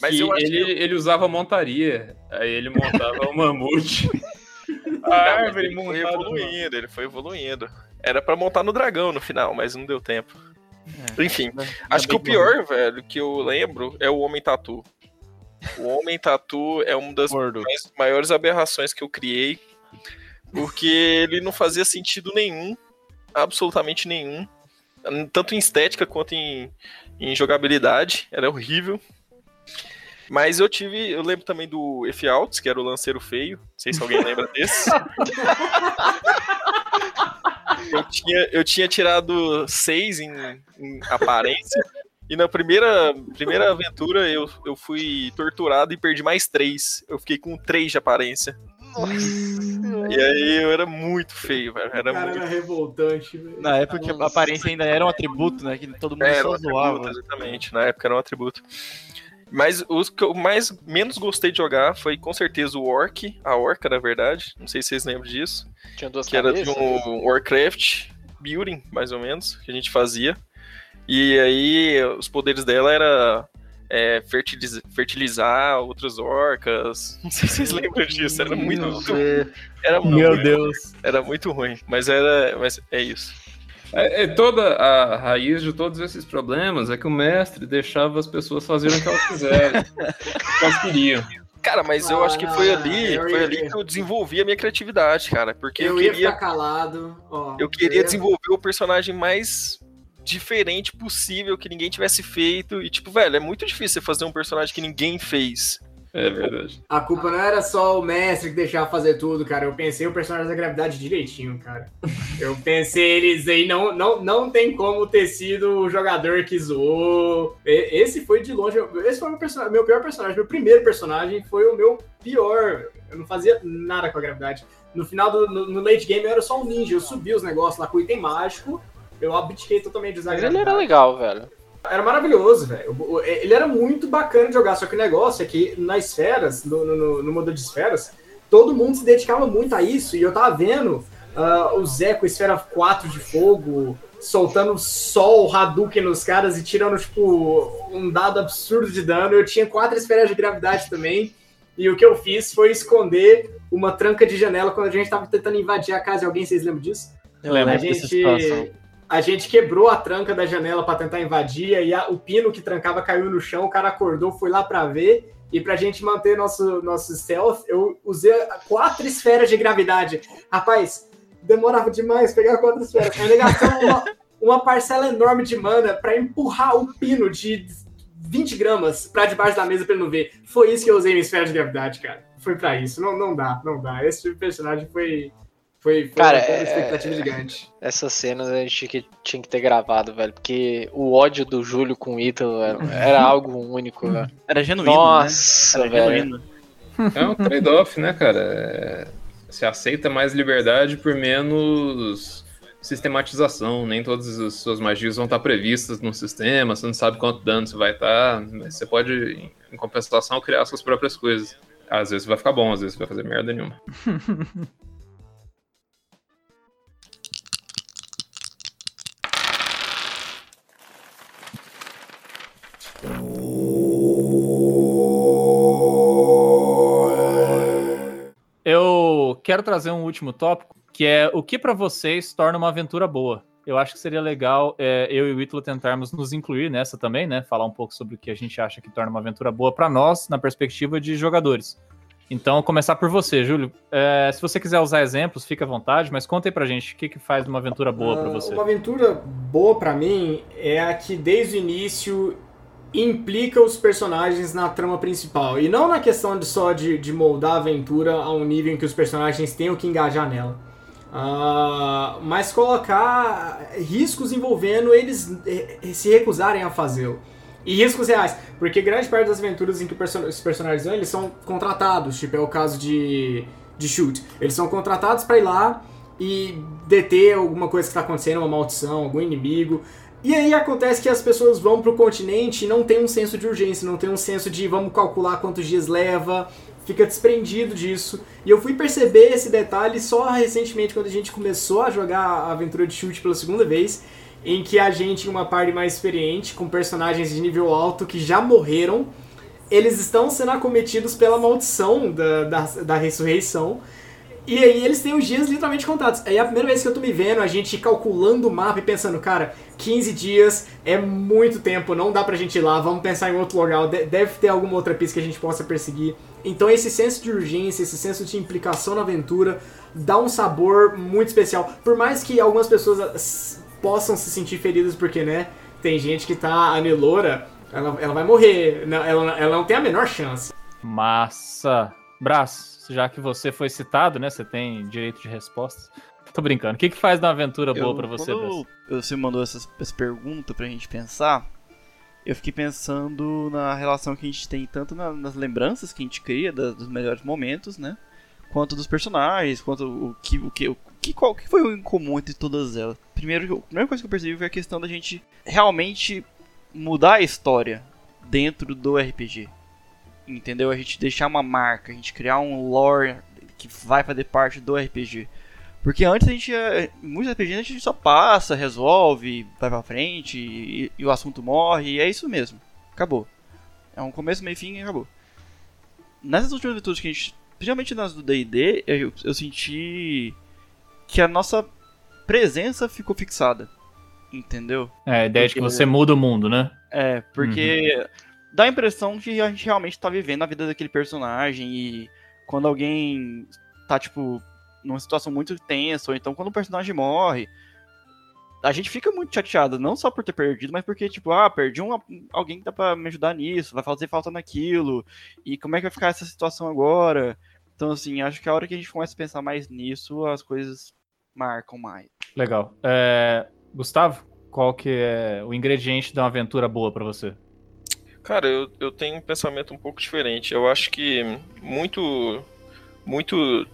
Mas ele, que ele usava montaria. Aí ele montava o mamute. A Não, mas árvore ele foi montada. evoluindo, ele foi evoluindo. Era pra montar no dragão no final, mas não deu tempo. Enfim, acho que o pior, velho, que eu lembro é o Homem Tatu. O Homem Tatu é uma das mais- maiores aberrações que eu criei, porque ele não fazia sentido nenhum, absolutamente nenhum, tanto em estética quanto em, em jogabilidade, era horrível. Mas eu tive, eu lembro também do F-Alts, que era o lanceiro feio, não sei se alguém lembra desse. Eu tinha, eu tinha tirado seis em, em aparência. E na primeira, primeira aventura eu, eu fui torturado e perdi mais três. Eu fiquei com três de aparência. E aí eu era muito feio, velho. Era O cara muito era revoltante, velho. Na época que a aparência ainda era um atributo, né? Que todo mundo Era só um atributo, zoava. exatamente. Na época era um atributo. Mas os que eu mais menos gostei de jogar foi com certeza o Orc, a Orca, na verdade. Não sei se vocês lembram disso. Tinha duas que era de cabeças. um Warcraft building, mais ou menos, que a gente fazia. E aí os poderes dela era é, fertiliz- fertilizar outras orcas. Não sei se vocês lembram disso. Era muito, era muito meu ruim. Deus. Era muito ruim. Mas era. Mas é isso. É, é toda a raiz de todos esses problemas é que o mestre deixava as pessoas fazerem o que elas quiserem. o que elas queriam. Cara, mas eu acho que foi Ah, ali, eu foi ia- ali que eu desenvolvi a minha criatividade, cara. Porque eu, Eu ia queria, ficar calado. Ó, eu queria ia- desenvolver o personagem mais diferente possível que ninguém tivesse feito. E, tipo, velho, é muito difícil você fazer um personagem que ninguém fez. É verdade. A culpa não era só o mestre que deixava fazer tudo, cara. Eu pensei o personagem da gravidade direitinho, cara. Eu pensei eles aí, não, não, não tem como ter sido o jogador que zoou. Esse foi de longe. Esse foi meu, personagem, meu pior personagem. Meu primeiro personagem foi o meu pior. Eu não fazia nada com a gravidade. No final do no, no late game eu era só um ninja. Eu subi os negócios lá com o item mágico. Eu abdiquei totalmente de usar a Mas ele era legal, velho. Era maravilhoso, velho. Ele era muito bacana de jogar, só que o negócio é que nas esferas, no, no, no modelo de esferas, todo mundo se dedicava muito a isso. E eu tava vendo ah, o Zé com esfera 4 de fogo, soltando sol, Hadouken nos caras e tirando, tipo, um dado absurdo de dano. Eu tinha quatro esferas de gravidade também. E o que eu fiz foi esconder uma tranca de janela quando a gente tava tentando invadir a casa de alguém. Vocês lembram disso? Eu lembro a gente. A gente quebrou a tranca da janela para tentar invadir, e a, o pino que trancava caiu no chão, o cara acordou, foi lá para ver. E pra gente manter nosso, nosso stealth, eu usei quatro esferas de gravidade. Rapaz, demorava demais pegar quatro esferas. Ainda gastamos uma, uma parcela enorme de mana para empurrar o pino de 20 gramas pra debaixo da mesa pra ele não ver. Foi isso que eu usei minha esfera de gravidade, cara. Foi pra isso. Não, não dá, não dá. Esse tipo personagem foi. Foi, foi Cara, uma é- expectativa gigante. Essas cenas a gente que tinha que ter gravado, velho. Porque o ódio do Júlio com o Ítalo era, era algo único, velho. Era genuíno, Nossa, né? Era velho. genuíno. É um trade-off, né, cara? É... Você aceita mais liberdade por menos sistematização. Nem todas as suas magias vão estar previstas no sistema, você não sabe quanto dano você vai estar. Mas você pode, em compensação, criar suas próprias coisas. Às vezes vai ficar bom, às vezes vai fazer merda nenhuma. quero trazer um último tópico, que é o que pra vocês torna uma aventura boa. Eu acho que seria legal é, eu e o Ítalo tentarmos nos incluir nessa também, né? Falar um pouco sobre o que a gente acha que torna uma aventura boa pra nós, na perspectiva de jogadores. Então, começar por você, Júlio. É, se você quiser usar exemplos, fica à vontade, mas conta aí pra gente o que, que faz uma aventura boa pra Ah, você. Uma aventura boa pra mim é a que desde o início implica os personagens na trama principal. E não na questão de só de, de moldar a aventura a um nível em que os personagens tenham que engajar nela. Ah, mas colocar riscos envolvendo eles eh, se recusarem a fazê-lo. E riscos reais, porque grande parte das aventuras em que os personagens vão, eles são contratados, tipo é o caso de, de Shoot. Eles são contratados pra ir lá e deter alguma coisa que está acontecendo, uma maldição, algum inimigo. E aí acontece que as pessoas vão pro continente e não tem um senso de urgência, não tem um senso de vamos calcular quantos dias leva, fica desprendido disso. E eu fui perceber esse detalhe só recentemente quando a gente começou a jogar a aventura de chute pela segunda vez, em que a gente, uma parte mais experiente, com personagens de nível alto que já morreram, eles estão sendo acometidos pela maldição da, da, da ressurreição. E aí eles têm os dias literalmente contados. Aí é a primeira vez que eu tô me vendo, a gente calculando o mapa e pensando, cara, 15 dias é muito tempo, não dá pra gente ir lá, vamos pensar em outro lugar, de- deve ter alguma outra pista que a gente possa perseguir. Então esse senso de urgência, esse senso de implicação na aventura, dá um sabor muito especial. Por mais que algumas pessoas ah, possam se sentir feridas, porque, né, tem gente que tá anelora, ela, ela vai morrer, não- ela, ela não tem a menor chance. Massa. Brás, já que você foi citado, né? Você tem direito de resposta. Tô brincando. O que, que faz uma aventura boa pra você? Quando você mandou essa, essa pergunta pra gente pensar, eu fiquei pensando na relação que a gente tem tanto na- nas lembranças que a gente cria da- dos melhores momentos, né? Quanto dos personagens, quanto o que, o que, o que, qual que foi o em comum entre todas elas. Primeiro, a primeira coisa que eu percebi foi a questão da gente realmente mudar a história dentro do RPG. Entendeu? A gente deixar uma marca, a gente criar um lore que vai fazer parte do RPG. Porque antes a gente, eh, muitos RPGs a gente só passa, resolve, vai pra frente e, e o assunto morre e é isso mesmo. Acabou. É um começo, meio fim e acabou. Nessas últimas aventuras que a gente, principalmente nas do D&D, eu, eu senti que a nossa presença ficou fixada. Entendeu? É, a ideia de que Porque- você muda o mundo, né? É, porque dá a impressão que a gente realmente tá vivendo a vida daquele personagem e quando alguém tá, tipo, numa situação muito tensa, ou então quando o personagem morre, a gente fica muito chateado, não só por ter perdido, mas porque, tipo, ah, perdi um, alguém que dá pra me ajudar nisso, vai fazer falta naquilo, e como é que vai ficar essa situação agora? Então, assim, acho que a hora que a gente começa a pensar mais nisso, as coisas marcam mais. Legal. É, Gustavo, qual que é o ingrediente de uma aventura boa pra você? Cara, eu, eu tenho um pensamento um pouco diferente. Eu acho que muito, muito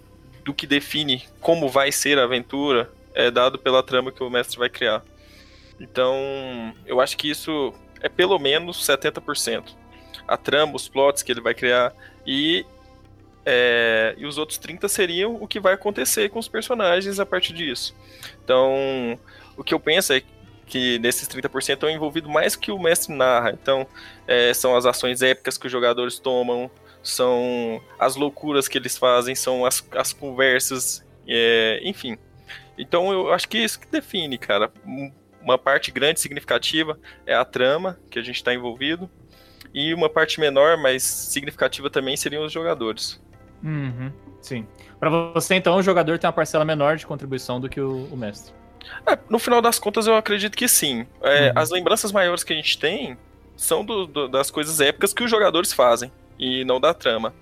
do que define como vai ser a aventura é dado pela trama que o mestre vai criar. Então, eu acho que isso é pelo menos 70%. A trama, os plots que ele vai criar e, é, e os outros 30% seriam o que vai acontecer com os personagens a partir disso. Então, o que eu penso é que nesses 30% estão envolvido mais que o mestre narra. Então, é, são as ações épicas que os jogadores tomam, são as loucuras que eles fazem, são as, as conversas, é, enfim. Então eu acho que é isso que define, cara. Um uma parte grande, significativa, é a trama que a gente está envolvido. E uma parte menor, mas significativa também, seriam os jogadores. Uhum, sim. Para você, então, o jogador tem uma parcela menor de contribuição do que o, o mestre. É, no final das contas, eu acredito que sim. É, uhum. As lembranças maiores que a gente tem são do, do, das coisas épicas que os jogadores fazem, e não da trama.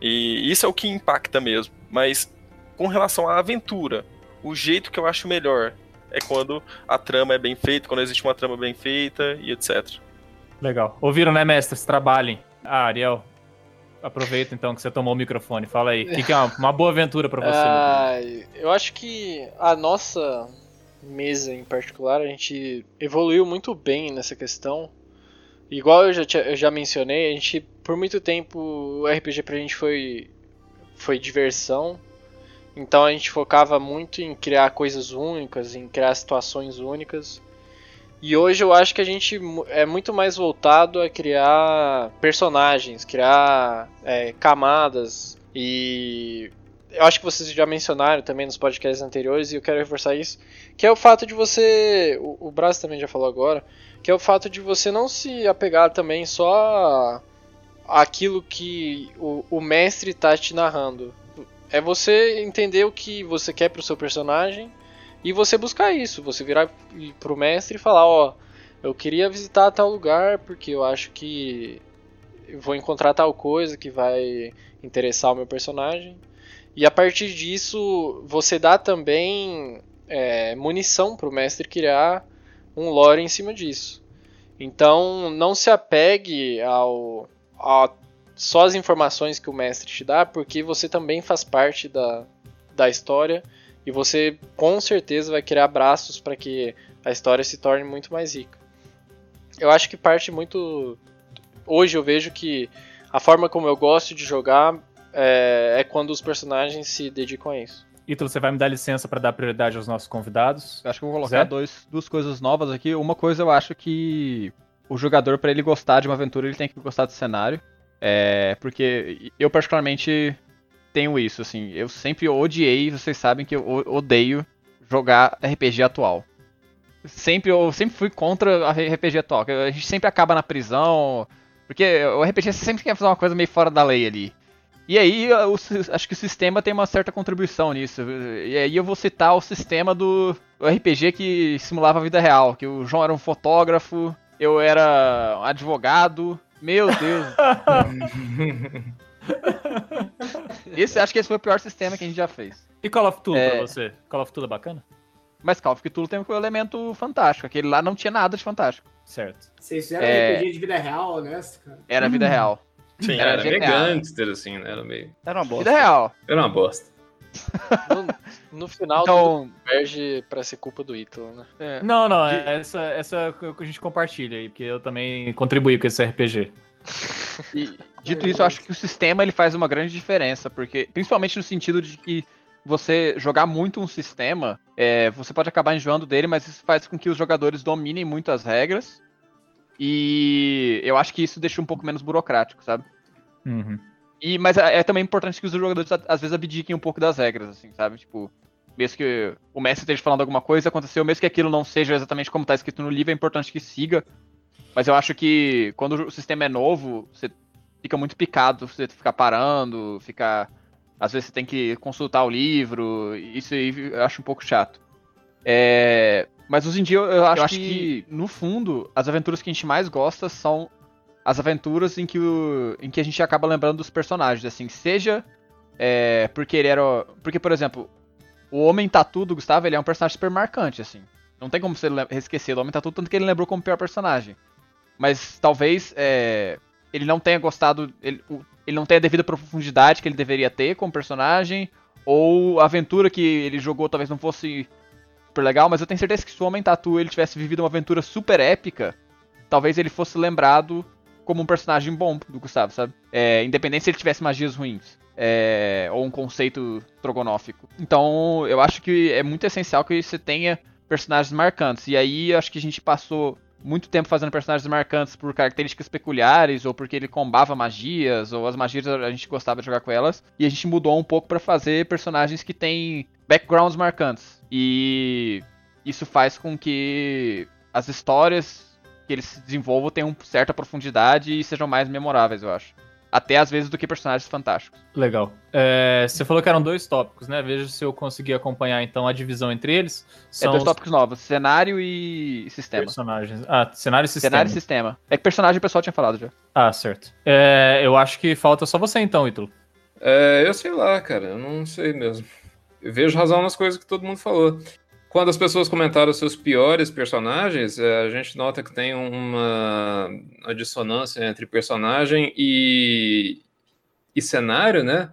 E isso é o que impacta mesmo. Mas com relação à aventura, o jeito que eu acho melhor é quando a trama é bem feita, quando existe uma trama bem feita e etc. Legal. Ouviram, né, mestres? Trabalhem. Ah, Ariel, aproveita então que você tomou o microfone. Fala aí. O que, que, é uma, uma boa aventura para você? Ah, eu acho que a nossa mesa em particular, a gente evoluiu muito bem nessa questão. Igual eu já, eu já mencionei, a gente, por muito tempo, o RPG pra gente foi, foi diversão. Então a gente focava muito em criar coisas únicas, em criar situações únicas. E hoje eu acho que a gente é muito mais voltado a criar personagens, criar é, camadas. E eu acho que vocês já mencionaram também nos podcasts anteriores, e eu quero reforçar isso, que é o fato de você. O, o Brás também já falou agora, que é o fato de você não se apegar também só aquilo que o, o mestre está te narrando. É você entender o que você quer pro seu personagem e você buscar isso, você virar pro mestre e falar, ó, eu queria visitar tal lugar porque eu acho que vou encontrar tal coisa que vai interessar o meu personagem. E a partir disso, você dá também é, munição para o mestre criar um lore em cima disso. Então, não se apegue ao, só as informações que o mestre te dá, porque você também faz parte da, da história e você com certeza vai criar braços para que a história se torne muito mais rica. Eu acho que parte muito. Hoje eu vejo que a forma como eu gosto de jogar é, é quando os personagens se dedicam a isso. Ítalo, você vai me dar licença para dar prioridade aos nossos convidados? Acho que eu vou colocar dois, duas coisas novas aqui. Uma coisa eu acho que o jogador, para ele gostar de uma aventura, ele tem que gostar do cenário. É, porque eu particularmente tenho isso, assim. Eu sempre odiei, vocês sabem que eu odeio jogar RPG atual. Sempre, eu sempre fui contra a RPG atual. A gente sempre acaba na prisão. Porque o RPG sempre quer fazer uma coisa meio fora da lei ali. E aí, eu, acho que o sistema tem uma certa contribuição nisso. E aí eu vou citar o sistema do RPG que simulava a vida real. Que o João era um fotógrafo, eu era um advogado. Meu Deus. esse, acho que esse foi o pior sistema que a gente já fez. E Call of Cthulhu é... pra você? Call of Cthulhu é bacana? Mas Call of Cthulhu tem um elemento fantástico. Aquele lá não tinha nada de fantástico. Certo. Vocês fizeram é... RPG de vida real, honesto, cara? Era vida real. Sim, era, era meio gangster, assim, né? Era meio... Era uma bosta. Real. Era uma bosta. No, no final, então, converge pra ser culpa do Ítalo, né? É. Não, não, é essa, essa que a gente compartilha aí, porque eu também contribuí com esse RPG. E, dito isso, eu acho que o sistema ele faz uma grande diferença, porque principalmente no sentido de que você jogar muito um sistema, é, você pode acabar enjoando dele, mas isso faz com que os jogadores dominem muito as regras. E eu acho que isso deixa um pouco menos burocrático, sabe? Uhum. E, mas é, é, também importante que os jogadores às vezes abdiquem um pouco das regras, assim, sabe? Tipo, mesmo que o mestre esteja falando alguma coisa, aconteceu, mesmo que aquilo não seja exatamente como está escrito no livro, é importante que siga. Mas eu acho que quando o sistema é novo, você fica muito picado, você ficar parando, ficar. Às vezes você tem que consultar o livro, isso aí eu acho um pouco chato. É... Mas hoje em dia eu acho, eu acho que, que, no fundo, as aventuras que a gente mais gosta são as aventuras em que, o, em que a gente acaba lembrando dos personagens, assim, seja é, porque ele era. Porque, por exemplo, o Homem Tatu do Gustavo ele é um personagem super marcante, assim. Não tem como você esquecer do Homem Tatu, tanto que ele lembrou como pior personagem. Mas talvez é, ele não tenha gostado. Ele, ele não tenha a devida profundidade que ele deveria ter como personagem. Ou a aventura que ele jogou talvez não fosse super legal, mas eu tenho certeza que se o Homem Tatu ele tivesse vivido uma aventura super épica, talvez ele fosse lembrado como um personagem bom do Gustavo, sabe? É, independente se ele tivesse magias ruins. É, ou um conceito trogonófico. Então, eu acho que é muito essencial que você tenha personagens marcantes. E aí, acho que a gente passou muito tempo fazendo personagens marcantes por características peculiares, ou porque ele combava magias, ou as magias a gente gostava de jogar com elas. E a gente mudou um pouco para fazer personagens que têm backgrounds marcantes. E isso faz com que as histórias que eles se desenvolvam tenham certa profundidade e sejam mais memoráveis, eu acho. Até às vezes do que personagens fantásticos. Legal. É, você falou que eram dois tópicos, né? Veja se eu consegui acompanhar então a divisão entre eles. São é dois tópicos novos: cenário e sistema. Personagens. Ah, cenário e sistema. Cenário e sistema. É que personagem o pessoal tinha falado já. Ah, certo. É, eu acho que falta só você então, Ítalo. É, eu sei lá, cara. Eu não sei mesmo. Vejo razão nas coisas que todo mundo falou. Quando as pessoas comentaram seus piores personagens, é, a gente nota que tem uma, uma dissonância entre personagem e, e cenário, né?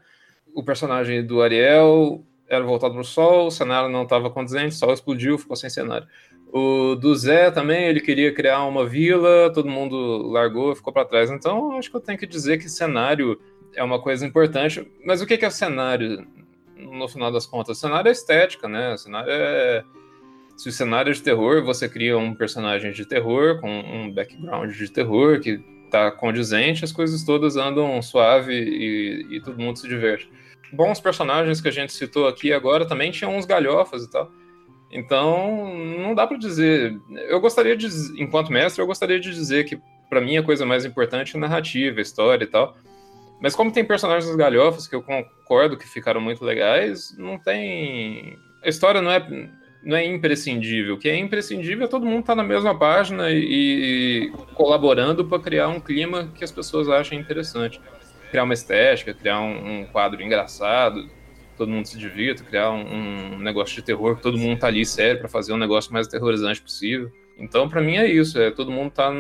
O personagem do Ariel era voltado para o sol, o cenário não estava condizente, o sol explodiu, ficou sem cenário. O do Zé também, ele queria criar uma vila, todo mundo largou, ficou para trás. Então, acho que eu tenho que dizer que cenário é uma coisa importante. Mas o que é cenário? No final das contas. O cenário é estética, né? O cenário é. Se o cenário é de terror, você cria um personagem de terror com um background de terror que tá condizente, as coisas todas andam suave e, e todo mundo se diverte. Bons personagens que a gente citou aqui agora também tinham uns galhofas e tal. Então, não dá para dizer. Eu gostaria de, enquanto mestre, eu gostaria de dizer que para mim a coisa mais importante é narrativa, história e tal. Mas como tem personagens galhofas que eu concordo que ficaram muito legais, não tem. A história não é, não é imprescindível. O que é imprescindível é todo mundo estar tá na mesma página e, colaborando para criar um clima que as pessoas achem interessante. Criar uma estética, criar um, um quadro engraçado, todo mundo se divirta, criar um, um, negócio de terror, todo mundo tá ali sério para fazer um negócio mais aterrorizante possível. Então, para mim é isso, é todo mundo tá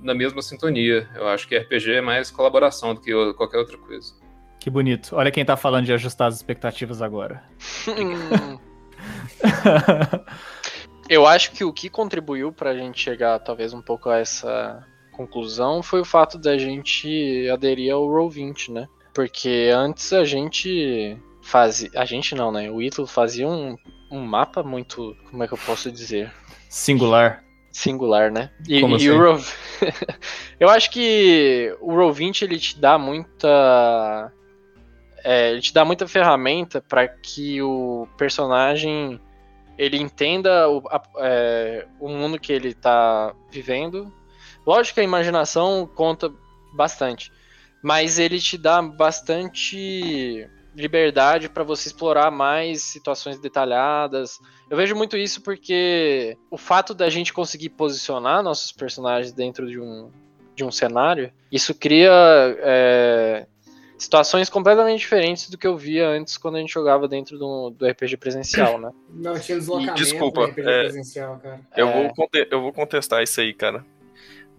na mesma sintonia. Eu acho que RPG é mais colaboração do que qualquer outra coisa. Que bonito. Olha quem tá falando de ajustar as expectativas agora. Eu acho que o que contribuiu pra gente chegar talvez um pouco a essa conclusão foi o fato da gente aderir ao Roll20, né? Porque antes a gente fazia. A gente não, né? O Ítalo fazia um, um mapa muito. Como é que eu posso dizer? Singular singular, né? E, Como e assim? o Roll... eu acho que o Roll20 ele te dá muita é, ele te dá muita ferramenta para que o personagem ele entenda o, a, é, o mundo que ele tá vivendo. Lógico que a imaginação conta bastante, mas ele te dá bastante liberdade para você explorar mais situações detalhadas. Eu vejo muito isso porque o fato da gente conseguir posicionar nossos personagens dentro de um, de um cenário, isso cria é, situações completamente diferentes do que eu via antes quando a gente jogava dentro do, do RPG presencial, né? Não tinha deslocamento Desculpa, no RPG é, presencial, cara. Eu, É. vou, eu vou contestar isso aí, cara.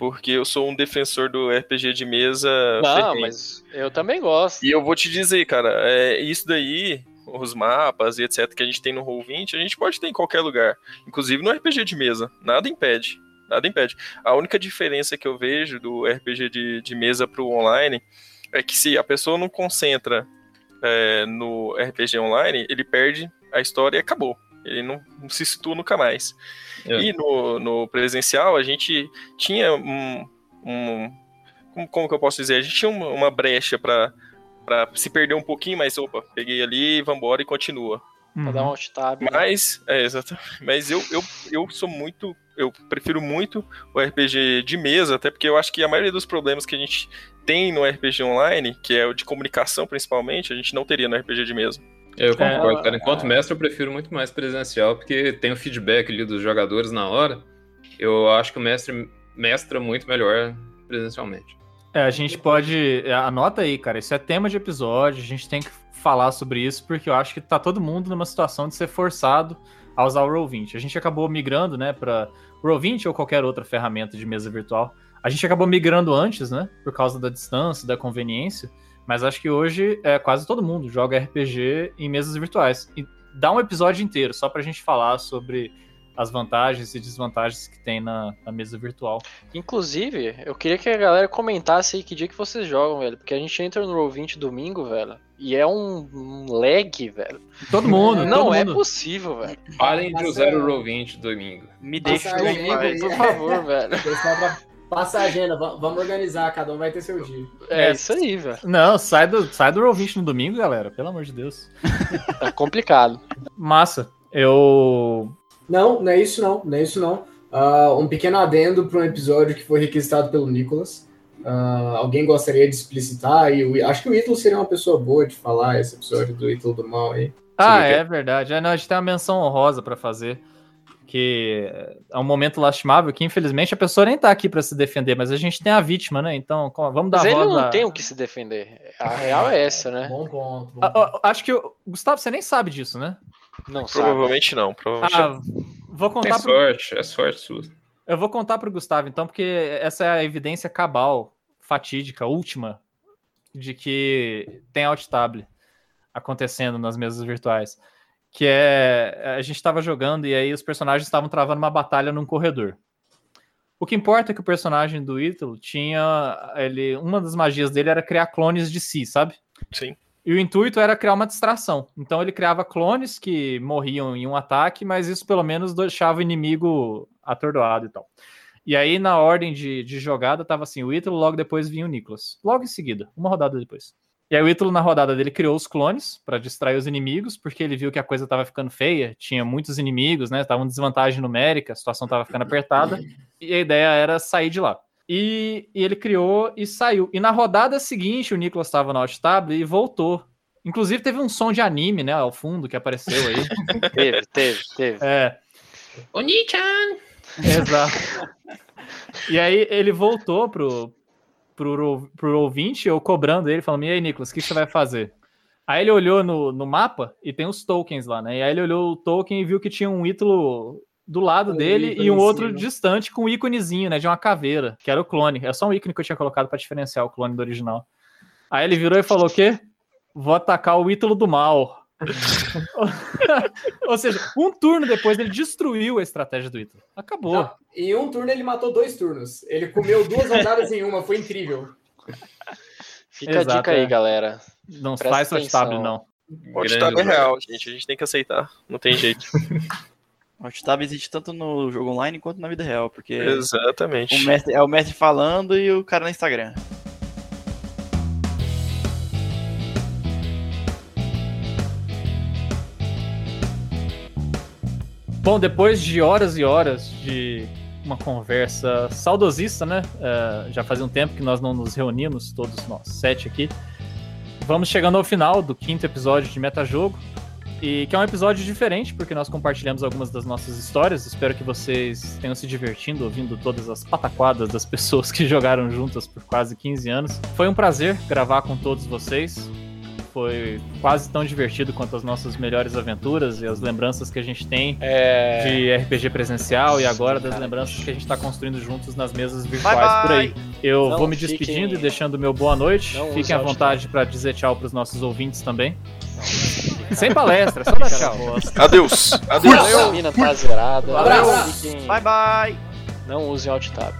Porque eu sou um defensor do RPG de mesa. Não, ferrenho. mas eu também gosto. E eu vou te dizer, cara, é, isso daí, os mapas e etc. que a gente tem no Roll20, a gente pode ter em qualquer lugar. Inclusive no RPG de mesa. Nada impede. Nada impede. A única diferença que eu vejo do RPG de, de mesa pro online é que se a pessoa não concentra é, no RPG online, ele perde a história e acabou. Ele não, não se situa nunca mais. É. E no, no presencial, a gente tinha um. um- como, como que eu posso dizer? A gente tinha uma, uma brecha pra, pra se perder um pouquinho, mas opa, peguei ali, vambora e continua. Pra dar um alt tab. né? Mas, é, exatamente. Mas eu, eu, eu sou muito. Eu prefiro muito o RPG de mesa, até porque eu acho que a maioria dos problemas que a gente tem no RPG online, que é o de comunicação principalmente, a gente não teria no RPG de mesa. Eu concordo, É, cara. Enquanto mestre, eu prefiro muito mais presencial, porque tem o feedback ali dos jogadores na hora. Eu acho que o mestre mestra muito melhor presencialmente. É, a gente pode. é, Anota aí, cara. Isso é tema de episódio. A gente tem que falar sobre isso, porque eu acho que tá todo mundo numa situação de ser forçado a usar o Roll20. A gente acabou migrando, né, pra Roll20 ou qualquer outra ferramenta de mesa virtual. A gente acabou migrando antes, né, por causa da distância, da conveniência. Mas acho que hoje é quase todo mundo joga RPG em mesas virtuais. E dá um episódio inteiro só pra gente falar sobre as vantagens e desvantagens que tem na, na mesa virtual. Inclusive, eu queria que a galera comentasse aí que dia que vocês jogam, velho. Porque a gente entra no Roll20 domingo, velho. E é um, um lag, velho. Todo mundo, Não todo é usar possível, velho. Parem de Passa- usar o Roll20 domingo. Me deixa aí. Por favor, velho. Pra passar a agenda, va- vamos organizar, cada um vai ter seu dia. É, É. isso aí, velho. Não, sai do, sai do Roll20 no domingo, galera. Pelo amor de Deus. Tá complicado. Massa. Eu Não, não é isso não, não é isso não. Uh, um pequeno adendo para um episódio que foi requisitado pelo Nicolas. Uh, alguém gostaria de explicitar? E o, acho que o Ítalo seria uma pessoa boa de falar esse episódio do Ítalo do Mal aí. Ah, é verdade. É, não, a gente tem uma menção honrosa para fazer. Que é um momento lastimável que, infelizmente, a pessoa nem tá aqui para se defender, mas a gente tem a vítima, né? Então, vamos dar Mas ele voz não a- tem o que se defender. A real é essa, né? Bom ponto. Bom Ah, ponto. Acho que. o- Gustavo, você nem sabe disso, né? Não sabe. Provavelmente não. Provavelmente não. Ah, vou É contar pro, sorte, é sorte sua. Eu vou contar pro Gustavo, então, porque essa é a evidência cabal, fatídica, última, de que tem alt-tab acontecendo nas mesas virtuais. Que é. A gente estava jogando e aí os personagens estavam travando uma batalha num corredor. O que importa é que o personagem do Ítalo tinha. Ele, uma das magias dele era criar clones de si, sabe? Sim. E o intuito era criar uma distração. Então ele criava clones que morriam em um ataque, mas isso pelo menos deixava o inimigo atordoado e tal. E aí, na ordem de, de jogada, tava assim: o Ítalo, logo depois vinha o Nicolas. Logo em seguida, uma rodada depois. E aí, o Ítalo, na rodada dele, criou os clones para distrair os inimigos, porque ele viu que a coisa tava ficando feia, tinha muitos inimigos, né? Tava em desvantagem numérica, a situação tava ficando apertada, e a ideia era sair de lá. E, e ele criou e saiu. E na rodada seguinte, o Nicolas estava na alt-tab e voltou. Inclusive, teve um som de anime, né, ao fundo, que apareceu aí. Teve, teve, teve. É. Oni-chan! Exato. E aí ele voltou pro, pro, pro ouvinte, eu cobrando ele, falando: E aí, Nicolas, o que você vai fazer? Aí ele olhou no, no mapa e tem os tokens lá, né? E aí ele olhou o token e viu que tinha um Ítalo do lado Um dele e um outro cima. distante com um íconezinho, né? De uma caveira, que era o clone. É só um ícone que eu tinha colocado pra diferenciar o clone do original. Aí ele virou e falou: O quê? Vou atacar o Ítalo do mal. Ou seja, um turno depois ele destruiu a estratégia do Ítalo. Acabou. Não, em um turno ele matou dois turnos. Ele comeu duas rodadas em uma, foi incrível. Fica a Exato, dica aí, é. galera. Não Presta faz touchtab, não. O alt-tab é real, gente. A gente tem que aceitar. Não tem jeito. O alt-tab existe tanto no jogo online quanto na vida real, porque Exatamente. o mestre, é o mestre falando e o cara no Instagram. Bom, depois de horas e horas de uma conversa saudosista, né? É, já fazia um tempo que nós não nos reunimos, todos nós sete aqui. Vamos chegando ao final do quinto episódio de Metajogo. E que é um episódio diferente, porque nós compartilhamos algumas das nossas histórias. Espero que vocês tenham se divertindo ouvindo todas as pataquadas das pessoas que jogaram juntas por quase 15 anos. Foi um prazer gravar com todos vocês. Foi quase tão divertido quanto as nossas melhores aventuras e as lembranças que a gente tem É. de RPG presencial e agora das lembranças que a gente está construindo juntos nas mesas virtuais Bye, bye. por aí. Eu Não vou me fiquem- despedindo e deixando meu boa noite. Não Fiquem à vontade para dizer tchau para os nossos ouvintes também. Sem palestra, só dar tchau. Adeus. A Adeus. mina tá zerada. Abraço. Fiquem- Bye bye! Não usem alt tab.